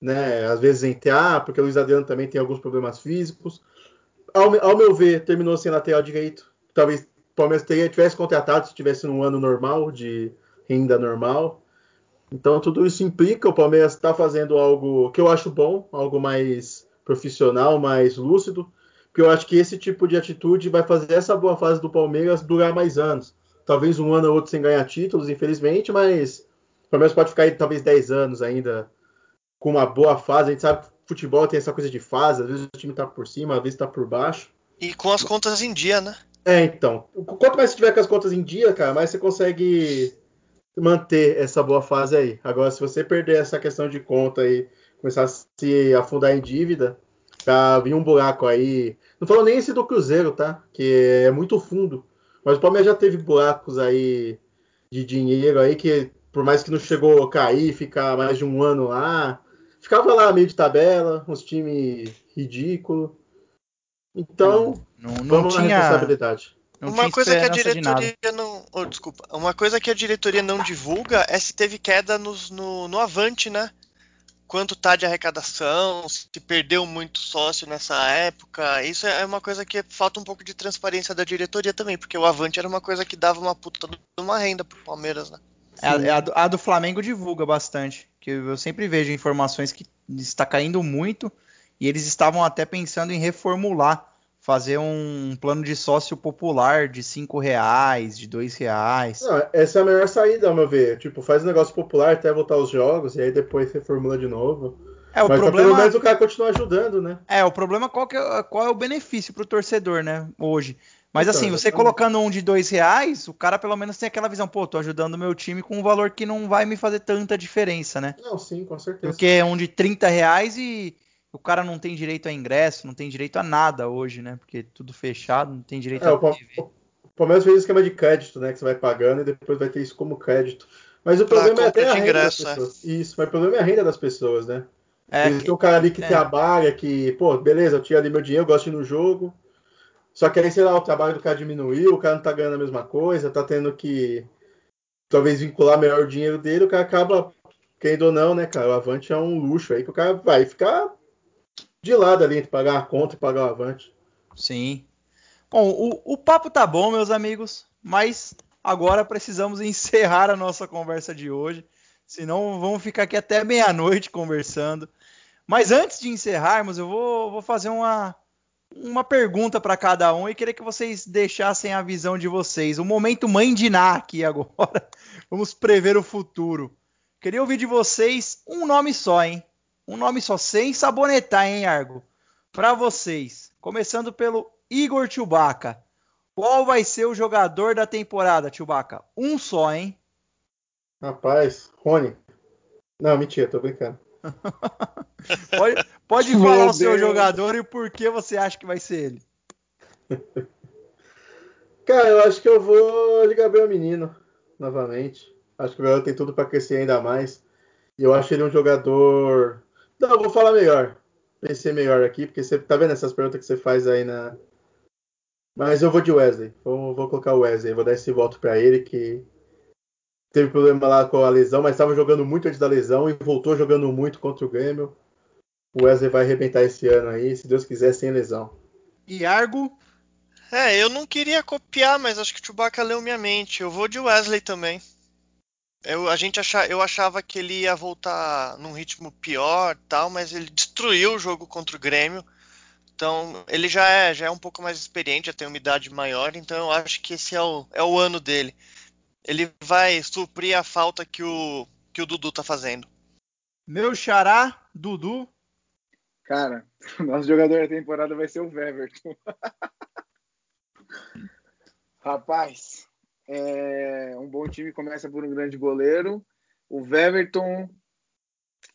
né, às vezes entrar, porque o Luiz Adriano também tem alguns problemas físicos. Ao, ao meu ver, terminou sem lateral direito. Talvez Palmeiras teria, tivesse contratado se tivesse num ano normal, de renda normal. Então tudo isso implica o Palmeiras estar tá fazendo algo que eu acho bom, algo mais profissional, mais lúcido, porque eu acho que esse tipo de atitude vai fazer essa boa fase do Palmeiras durar mais anos. Talvez um ano ou outro sem ganhar títulos, infelizmente, mas o Palmeiras pode ficar aí talvez 10 anos ainda com uma boa fase. A gente sabe que futebol tem essa coisa de fase, às vezes o time está por cima, às vezes está por baixo. E com as contas em dia, né? É, então. Quanto mais você tiver com as contas em dia, cara, mais você consegue manter essa boa fase aí. Agora, se você perder essa questão de conta e começar a se afundar em dívida, tá vir um buraco aí. Não falo nem esse do Cruzeiro, tá? Que é muito fundo. Mas o Palmeiras já teve buracos aí de dinheiro aí que, por mais que não chegou a cair, ficar mais de um ano lá, ficava lá meio de tabela, uns times ridículos. Então, não, não, não tinha responsabilidade. Não uma coisa que a diretoria não. Oh, desculpa. Uma coisa que a diretoria não divulga é se teve queda nos, no, no Avante, né? Quanto tá de arrecadação, se perdeu muito sócio nessa época. Isso é uma coisa que falta um pouco de transparência da diretoria também, porque o Avante era uma coisa que dava uma puta de uma renda pro Palmeiras, né? É, a, é a, do, a do Flamengo divulga bastante. Que eu sempre vejo informações que está caindo muito e eles estavam até pensando em reformular, fazer um plano de sócio popular de cinco reais, de dois reais. Não, essa é a melhor saída, ao meu ver. Tipo, faz um negócio popular até voltar os jogos e aí depois reformula de novo. É, o Mas problema... pelo menos o cara continua ajudando, né? É, o problema qual, que é, qual é o benefício pro torcedor, né, hoje. Mas então, assim, você colocando um de dois reais, o cara pelo menos tem aquela visão, pô, tô ajudando o meu time com um valor que não vai me fazer tanta diferença, né? Não, sim, com certeza. Porque é um de 30 reais e o cara não tem direito a ingresso, não tem direito a nada hoje, né? Porque tudo fechado, não tem direito é, a o, TV. O Palmeiras fez um esquema de crédito, né? Que você vai pagando e depois vai ter isso como crédito. Mas o problema é até a renda ingresso, das é. pessoas. É. Isso, mas o problema é a renda das pessoas, né? É, tem um cara ali que é. trabalha, que, pô, beleza, eu tinha ali meu dinheiro, eu gosto de ir no jogo. Só que aí, sei lá, o trabalho do cara diminuiu, o cara não tá ganhando a mesma coisa, tá tendo que talvez vincular melhor o dinheiro dele, o cara acaba, querendo ou não, né, cara? O Avante é um luxo aí que o cara vai ficar de lado ali entre pagar a conta e pagar o Avante. Sim. Bom, o, o papo tá bom, meus amigos, mas agora precisamos encerrar a nossa conversa de hoje. Senão vamos ficar aqui até meia-noite conversando. Mas antes de encerrarmos, eu vou, vou fazer uma, uma pergunta para cada um e queria que vocês deixassem a visão de vocês. O momento mãe de Ná aqui agora. Vamos prever o futuro. Queria ouvir de vocês um nome só, hein? Um nome só, sem sabonetar, hein, Argo? Para vocês, começando pelo Igor Chewbacca. Qual vai ser o jogador da temporada, Chewbacca? Um só, hein? Rapaz, Rony. Não, mentira, tô brincando. pode, Pode falar o Deus. seu jogador e por que você acha que vai ser ele. Cara, eu acho que eu vou de Gabriel Menino, novamente. Acho que o Gabriel tem tudo para crescer ainda mais. E eu acho ele um jogador. Não, vou falar melhor. Pensei melhor aqui, porque você tá vendo essas perguntas que você faz aí na. Mas eu vou de Wesley. Vou, vou colocar o Wesley. Vou dar esse voto para ele, que teve problema lá com a lesão, mas estava jogando muito antes da lesão e voltou jogando muito contra o Grêmio. O Wesley vai arrebentar esse ano aí, se Deus quiser, sem lesão. Iargo, É, eu não queria copiar, mas acho que o Chewbacca leu minha mente. Eu vou de Wesley também. Eu, a gente acha, eu achava que ele ia voltar num ritmo pior, tal, mas ele destruiu o jogo contra o Grêmio. Então, ele já é, já é um pouco mais experiente, já tem uma idade maior, então eu acho que esse é o, é o ano dele. Ele vai suprir a falta que o, que o Dudu tá fazendo. meu xará, Dudu. Cara, o nosso jogador da temporada vai ser o Weverton. Rapaz, é, um bom time começa por um grande goleiro. O Weverton.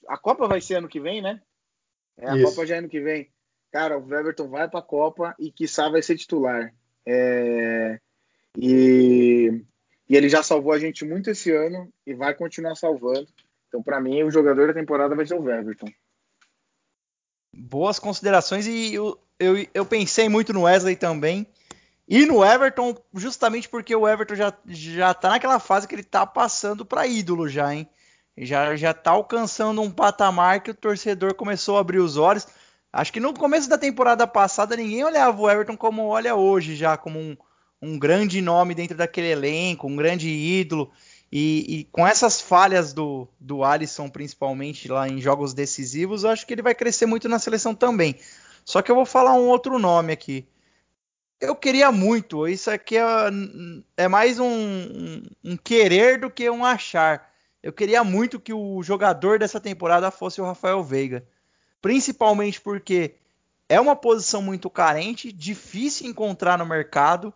A Copa vai ser ano que vem, né? É, a Isso. Copa já é ano que vem. Cara, o Weverton vai pra Copa e quiçá vai ser titular. É, e, e ele já salvou a gente muito esse ano e vai continuar salvando. Então, pra mim, o jogador da temporada vai ser o Weverton. Boas considerações e eu, eu, eu pensei muito no Wesley também. E no Everton, justamente porque o Everton já, já tá naquela fase que ele tá passando para ídolo já, hein? Já, já tá alcançando um patamar que o torcedor começou a abrir os olhos. Acho que no começo da temporada passada ninguém olhava o Everton como olha hoje, já como um, um grande nome dentro daquele elenco, um grande ídolo. E, e com essas falhas do, do Alisson, principalmente lá em jogos decisivos, eu acho que ele vai crescer muito na seleção também. Só que eu vou falar um outro nome aqui. Eu queria muito, isso aqui é, é mais um, um, querer do que um achar. Eu queria muito que o jogador dessa temporada fosse o Rafael Veiga. Principalmente porque é uma posição muito carente, difícil encontrar no mercado.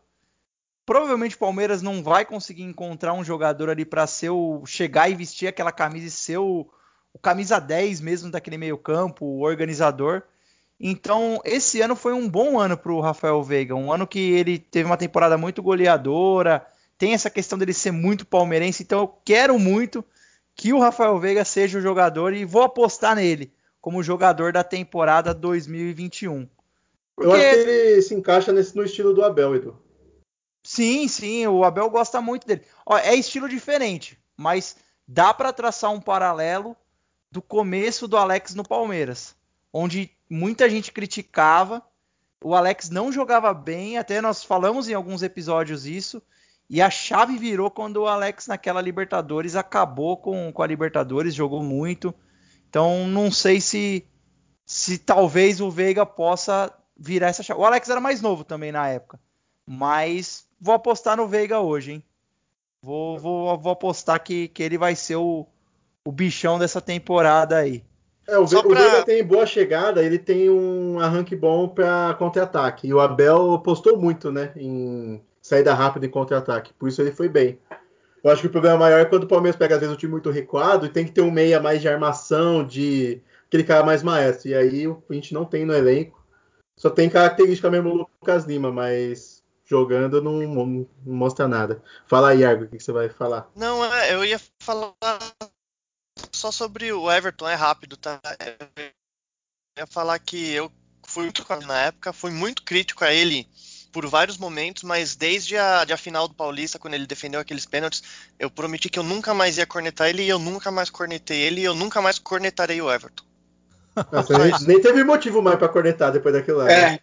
Provavelmente o Palmeiras não vai conseguir encontrar um jogador ali para ser o chegar e vestir aquela camisa e ser o, o camisa 10 mesmo daquele meio-campo, o organizador. Então, esse ano foi um bom ano para o Rafael Veiga, um ano que ele teve uma temporada muito goleadora, tem essa questão dele ser muito palmeirense, então eu quero muito que o Rafael Veiga seja o jogador e vou apostar nele como jogador da temporada 2021. Eu acho que ele se encaixa nesse, no estilo do Abel, Edu. Sim, sim, o Abel gosta muito dele. Ó, é estilo diferente, mas dá para traçar um paralelo do começo do Alex no Palmeiras, onde muita gente criticava, o Alex não jogava bem, até nós falamos em alguns episódios isso, e a chave virou quando o Alex naquela Libertadores acabou com, com a Libertadores, jogou muito. Então não sei se se talvez o Veiga possa virar essa chave. O Alex era mais novo também na época, mas vou apostar no Veiga hoje, hein? Vou, vou, vou apostar que, que ele vai ser o, o bichão dessa temporada aí. É, o, Só o pra- Veiga tem boa chegada, ele tem um arranque bom para contra-ataque. E o Abel apostou muito, né, em saída rápida em contra-ataque. Por isso ele foi bem. Eu acho que o problema maior é quando o Palmeiras pega, às vezes, um time muito recuado e tem que ter um meia mais de armação, de aquele cara mais maestro. E aí a gente não tem no elenco. Só tem característica mesmo o Lucas Lima, mas jogando não, não mostra nada. Fala aí, Argo, o que que você vai falar? Não, é, eu ia falar só sobre o Everton, é rápido, tá? Eu ia falar que eu fui muito na época, fui muito crítico a ele por vários momentos, mas desde a, de a final do Paulista, quando ele defendeu aqueles pênaltis, eu prometi que eu nunca mais ia cornetar ele e eu nunca mais cornetei ele e eu nunca mais cornetarei o Everton. Nossa, nem, nem teve motivo mais pra cornetar depois daquilo lá. né?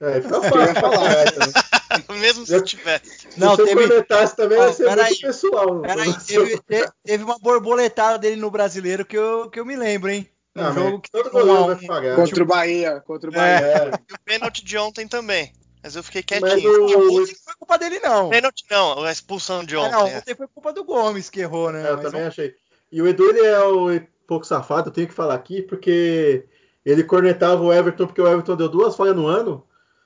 É, É, fica fácil falar. Mesmo se Eu- tivesse. Se Não, você teve, cornetasse também ia ser muito pessoal. Peraí, teve, te- teve uma borboletada dele no brasileiro que eu, que eu me lembro, hein? Um Ah, mas jogo que todo um goleiro vai pagar. contra o Bahia, contra o Bahia. É, E o pênalti de ontem também. Mas eu fiquei mas quietinho. o, Ontem não foi culpa dele, não. Pênalti não, a expulsão de Ah, ontem. não, é. ontem foi culpa do Gomes que errou, né? É, eu Mas também ontem- achei. E o Edu, ele é o pouco safado, eu tenho que falar aqui, porque ele cornetava o Everton, porque o Everton deu duas falhas no ano,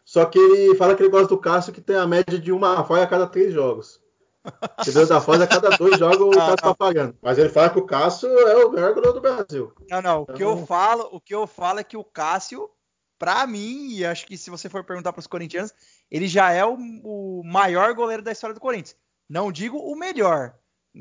só que ele fala que ele gosta do Cássio, que tem a média de uma falha a cada três jogos. Entendeu? Da fase a cada dois jogos o Cássio tá pagando. Mas ele fala que o Cássio é o melhor goleiro do Brasil. Não, não. Então... O que eu então- falo, o que eu falo é que o Cássio, pra mim, e acho que se você for perguntar para os corintianos, ele já é o, o, maior goleiro da história do Corinthians. Não digo o melhor,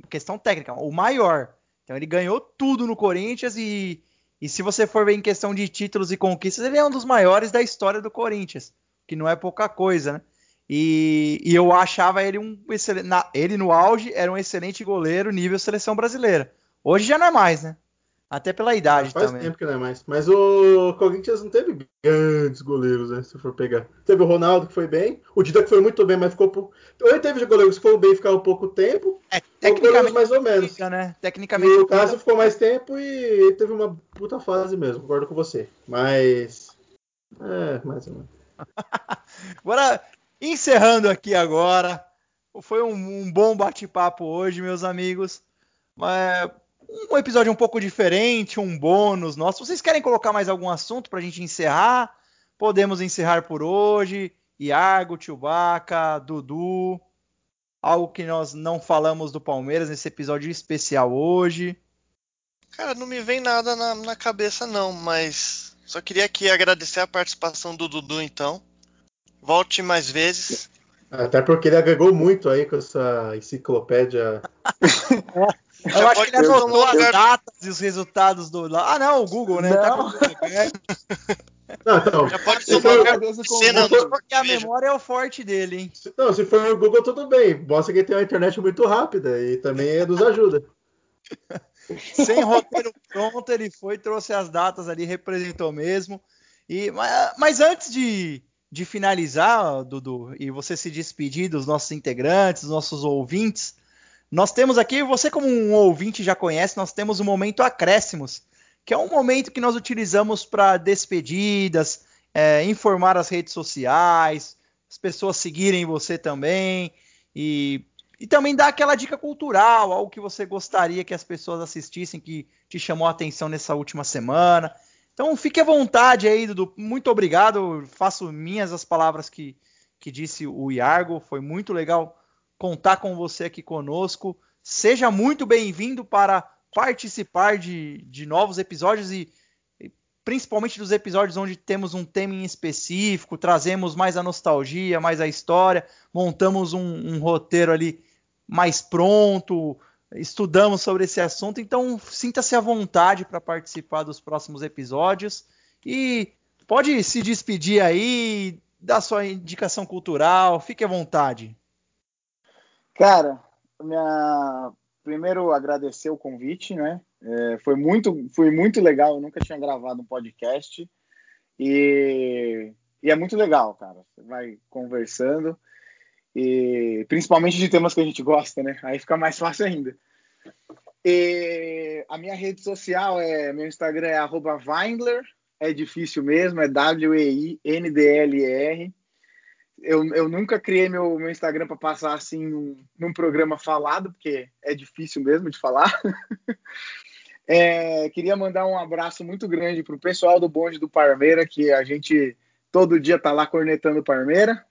questão técnica, o maior. Então ele ganhou tudo no Corinthians e, e se você for ver em questão de títulos e conquistas, ele é um dos maiores da história do Corinthians, que não é pouca coisa, né? E, e eu achava ele um excelente. Ele no auge era um excelente goleiro nível seleção brasileira. Hoje já não é mais, né? Até pela idade faz também. Faz tempo que não é mais. Mas o Corinthians não teve grandes goleiros, né? Se for pegar. Teve o Ronaldo que foi bem, o Dida que foi muito bem, mas ficou pouco. Ou teve goleiros que foram bem e ficaram pouco tempo. É, tecnicamente mais ou menos. Fica, né? Tecnicamente. E o Cássio ficou mais tempo e teve uma puta fase mesmo, concordo com você. Mas. É, mais ou menos. Agora, encerrando aqui agora. Foi um, um bom bate-papo hoje, meus amigos. Um episódio um pouco diferente, um bônus nosso. Vocês querem colocar mais algum assunto para a gente encerrar? Podemos encerrar por hoje. Iago, Chewbacca, Dudu. Algo que nós não falamos do Palmeiras nesse episódio especial hoje. Cara, não me vem nada na, na cabeça não, mas só queria aqui agradecer a participação do Dudu então. Volte mais vezes. Até porque ele agregou muito aí com essa enciclopédia. Eu Já acho que ele anotou as datas e os resultados do. Ah, não, o Google, né? Não. Tá não, então, Já pode tomar cena Porque a memória é o forte dele, hein? Não, se for o Google, tudo bem. Mostra que ele tem uma internet muito rápida e também nos ajuda. Sem roteiro pronto, ele foi, trouxe as datas ali, representou mesmo. E, mas, mas antes de, de finalizar, Dudu, e você se despedir dos nossos integrantes, dos nossos ouvintes, nós temos aqui, você como um ouvinte já conhece, nós temos o momento acréscimos, que é um momento que nós utilizamos para despedidas, é, informar as redes sociais, as pessoas seguirem você também e, e também dar aquela dica cultural, algo que você gostaria que as pessoas assistissem, que te chamou a atenção nessa última semana. Então fique à vontade aí, Dudu. Muito obrigado. Faço minhas as palavras que, que disse o Iargo. Foi muito legal contar com você aqui conosco. Seja muito bem-vindo para participar de, de novos episódios e, e, principalmente dos episódios onde temos um tema em específico, trazemos mais a nostalgia, mais a história, montamos um, um roteiro ali mais pronto, estudamos sobre esse assunto. Então, sinta-se à vontade para participar dos próximos episódios e pode se despedir aí, dar sua indicação cultural, fique à vontade. Cara, minha... primeiro agradecer o convite, né? É, foi, muito, foi muito legal, eu nunca tinha gravado um podcast e, e é muito legal, cara. Você vai conversando e principalmente de temas que a gente gosta, né? Aí fica mais fácil ainda. E a minha rede social é meu Instagram é @weindler, é difícil mesmo, é W E I N D L E R eu, eu nunca criei meu, meu Instagram para passar assim num, num, programa falado, porque é difícil mesmo de falar. é, queria mandar um abraço muito grande para o pessoal do Bonde do Parmeira, que a gente todo dia tá lá cornetando Parmeira.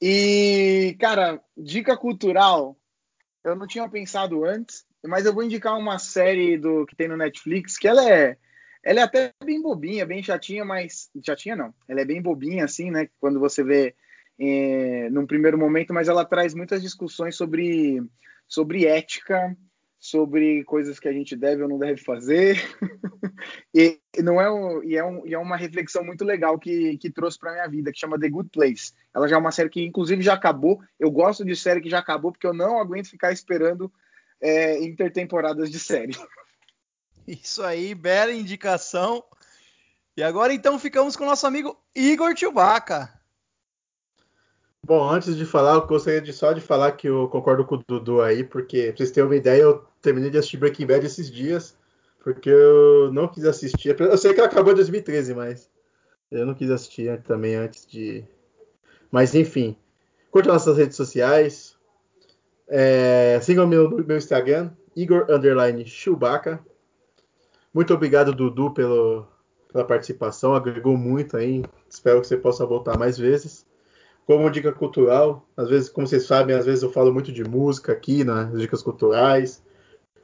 E, cara, dica cultural, eu não tinha pensado antes, mas eu vou indicar uma série do que tem no Netflix, que ela é ela é até bem bobinha, bem chatinha, mas. Chatinha não. Ela é bem bobinha, assim, né? Quando você vê é, num primeiro momento, mas ela traz muitas discussões sobre, sobre ética, sobre coisas que a gente deve ou não deve fazer. e, não é, um, e, é um, e é uma reflexão muito legal que, que trouxe para minha vida, que chama The Good Place. Ela já é uma série que, inclusive, já acabou. Eu gosto de série que já acabou, porque eu não aguento ficar esperando é, intertemporadas de série. Isso aí, bela indicação. E agora então ficamos com o nosso amigo Igor Chewbacca. Bom, antes de falar, eu gostaria de só de falar que eu concordo com o Dudu aí, porque pra vocês terem uma ideia, eu terminei de assistir Breaking Bad esses dias, porque eu não quis assistir. Eu sei que ela acabou em 2013, mas eu não quis assistir também antes de. Mas enfim, curta nossas redes sociais. É, sigam meu, meu Instagram, Igor Underline Chewbacca. Muito obrigado, Dudu, pelo, pela participação. Agregou muito aí. Espero que você possa voltar mais vezes. Como dica cultural. Às vezes, como vocês sabem, às vezes eu falo muito de música aqui nas dicas culturais,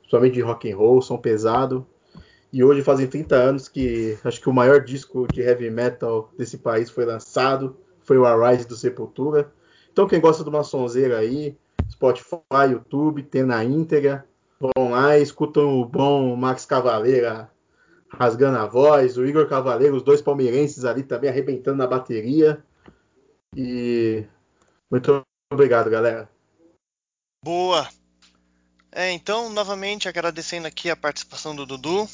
principalmente de rock and roll, som pesado. E hoje fazem 30 anos que acho que o maior disco de heavy metal desse país foi lançado, foi o Arise do Sepultura. Então quem gosta de uma sonzeira aí, Spotify, YouTube, tem na íntegra, vão lá, escutam o bom Max Cavaleira rasgando a voz, o Igor Cavaleiro, os dois palmeirenses ali também arrebentando na bateria. E muito obrigado, galera. Boa. É, então, novamente agradecendo aqui a participação do Dudu.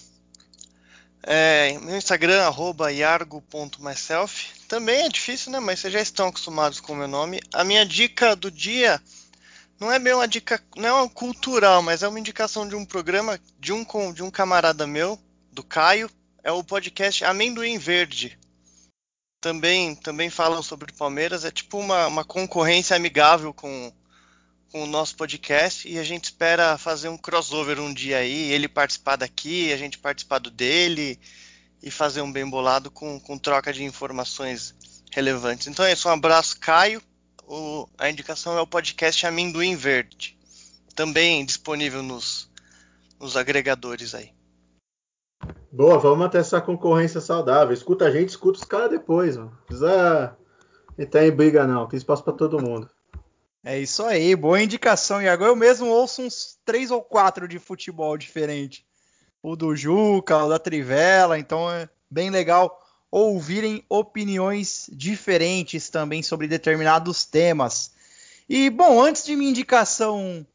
É, meu Instagram, arroba yargo.myself. Também é difícil, né? Mas vocês já estão acostumados com o meu nome. A minha dica do dia não é bem uma dica, não é uma cultural, mas é uma indicação de um programa de um, de um camarada meu, do Caio. É o podcast Amendoim Verde também, também falam sobre o Palmeiras. É tipo uma, uma concorrência amigável com, com o nosso podcast e a gente espera fazer um crossover um dia aí, ele participar daqui, a gente participar do dele e fazer um bem bolado com, com troca de informações relevantes. Então é isso, um abraço, Caio. O, a indicação é o podcast Amendoim Verde, também disponível nos, nos agregadores aí. Boa, vamos manter essa concorrência saudável. Escuta a gente, escuta os caras depois, mano. Não precisa entrar em briga, não. Tem espaço para todo mundo. É isso aí, boa indicação, Iago. Eu mesmo ouço uns três ou quatro de futebol diferente. O do Juca, o da Trivela, então é bem legal ouvirem opiniões diferentes também sobre determinados temas. E, bom, antes de minha indicação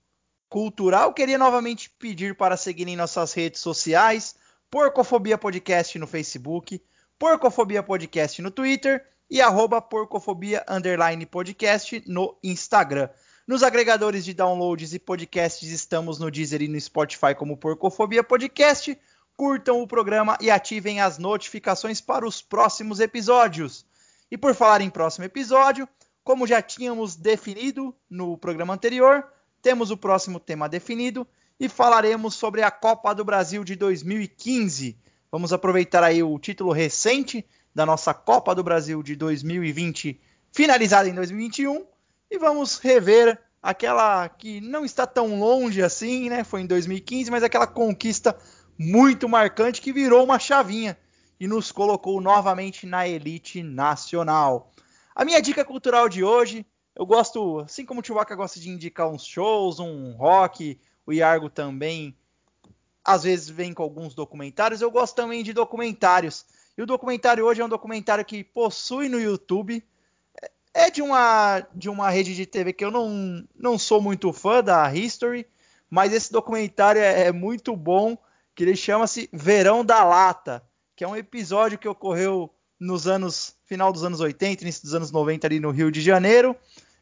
cultural, queria novamente pedir para seguirem nossas redes sociais Porcofobia Podcast no Facebook, Porcofobia Podcast no Twitter e arroba Porcofobia Podcast no Instagram. Nos agregadores de downloads e podcasts estamos no Deezer e no Spotify como Porcofobia Podcast. Curtam o programa e ativem as notificações para os próximos episódios. E por falar em próximo episódio, como já tínhamos definido no programa anterior, temos o próximo tema definido e falaremos sobre a Copa do Brasil de 2015. Vamos aproveitar aí o título recente da nossa Copa do Brasil de 2020, finalizada em 2021, e vamos rever aquela que não está tão longe assim, né? Foi em 2015, mas aquela conquista muito marcante que virou uma chavinha e nos colocou novamente na elite nacional. A minha dica cultural de hoje, eu gosto, assim como o Chewbacca gosta de indicar uns shows, um rock, o Iargo também às vezes vem com alguns documentários. Eu gosto também de documentários. E o documentário hoje é um documentário que possui no YouTube. É de uma, de uma rede de TV que eu não, não sou muito fã da History, mas esse documentário é, é muito bom, que ele chama-se Verão da Lata, que é um episódio que ocorreu nos anos final dos anos 80, início dos anos 90 ali no Rio de Janeiro,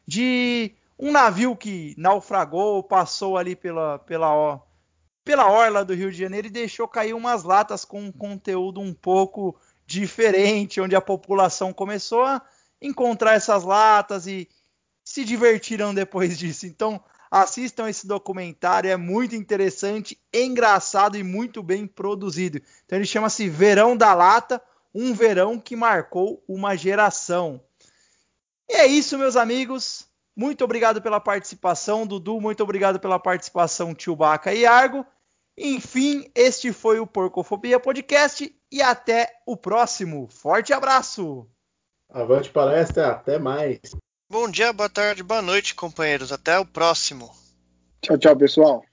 de um navio que naufragou, passou ali pela, pela, pela orla do Rio de Janeiro e deixou cair umas latas com um conteúdo um pouco diferente, onde a população começou a encontrar essas latas e se divertiram depois disso. Então, assistam esse documentário, é muito interessante, engraçado e muito bem produzido. Então, ele chama-se Verão da Lata, um verão que marcou uma geração. E é isso, meus amigos. Muito obrigado pela participação, Dudu. Muito obrigado pela participação, Tiobaca e Argo. Enfim, este foi o Porcofobia Podcast e até o próximo. Forte abraço! Avante palestra, até mais. Bom dia, boa tarde, boa noite, companheiros. Até o próximo. Tchau, tchau, pessoal.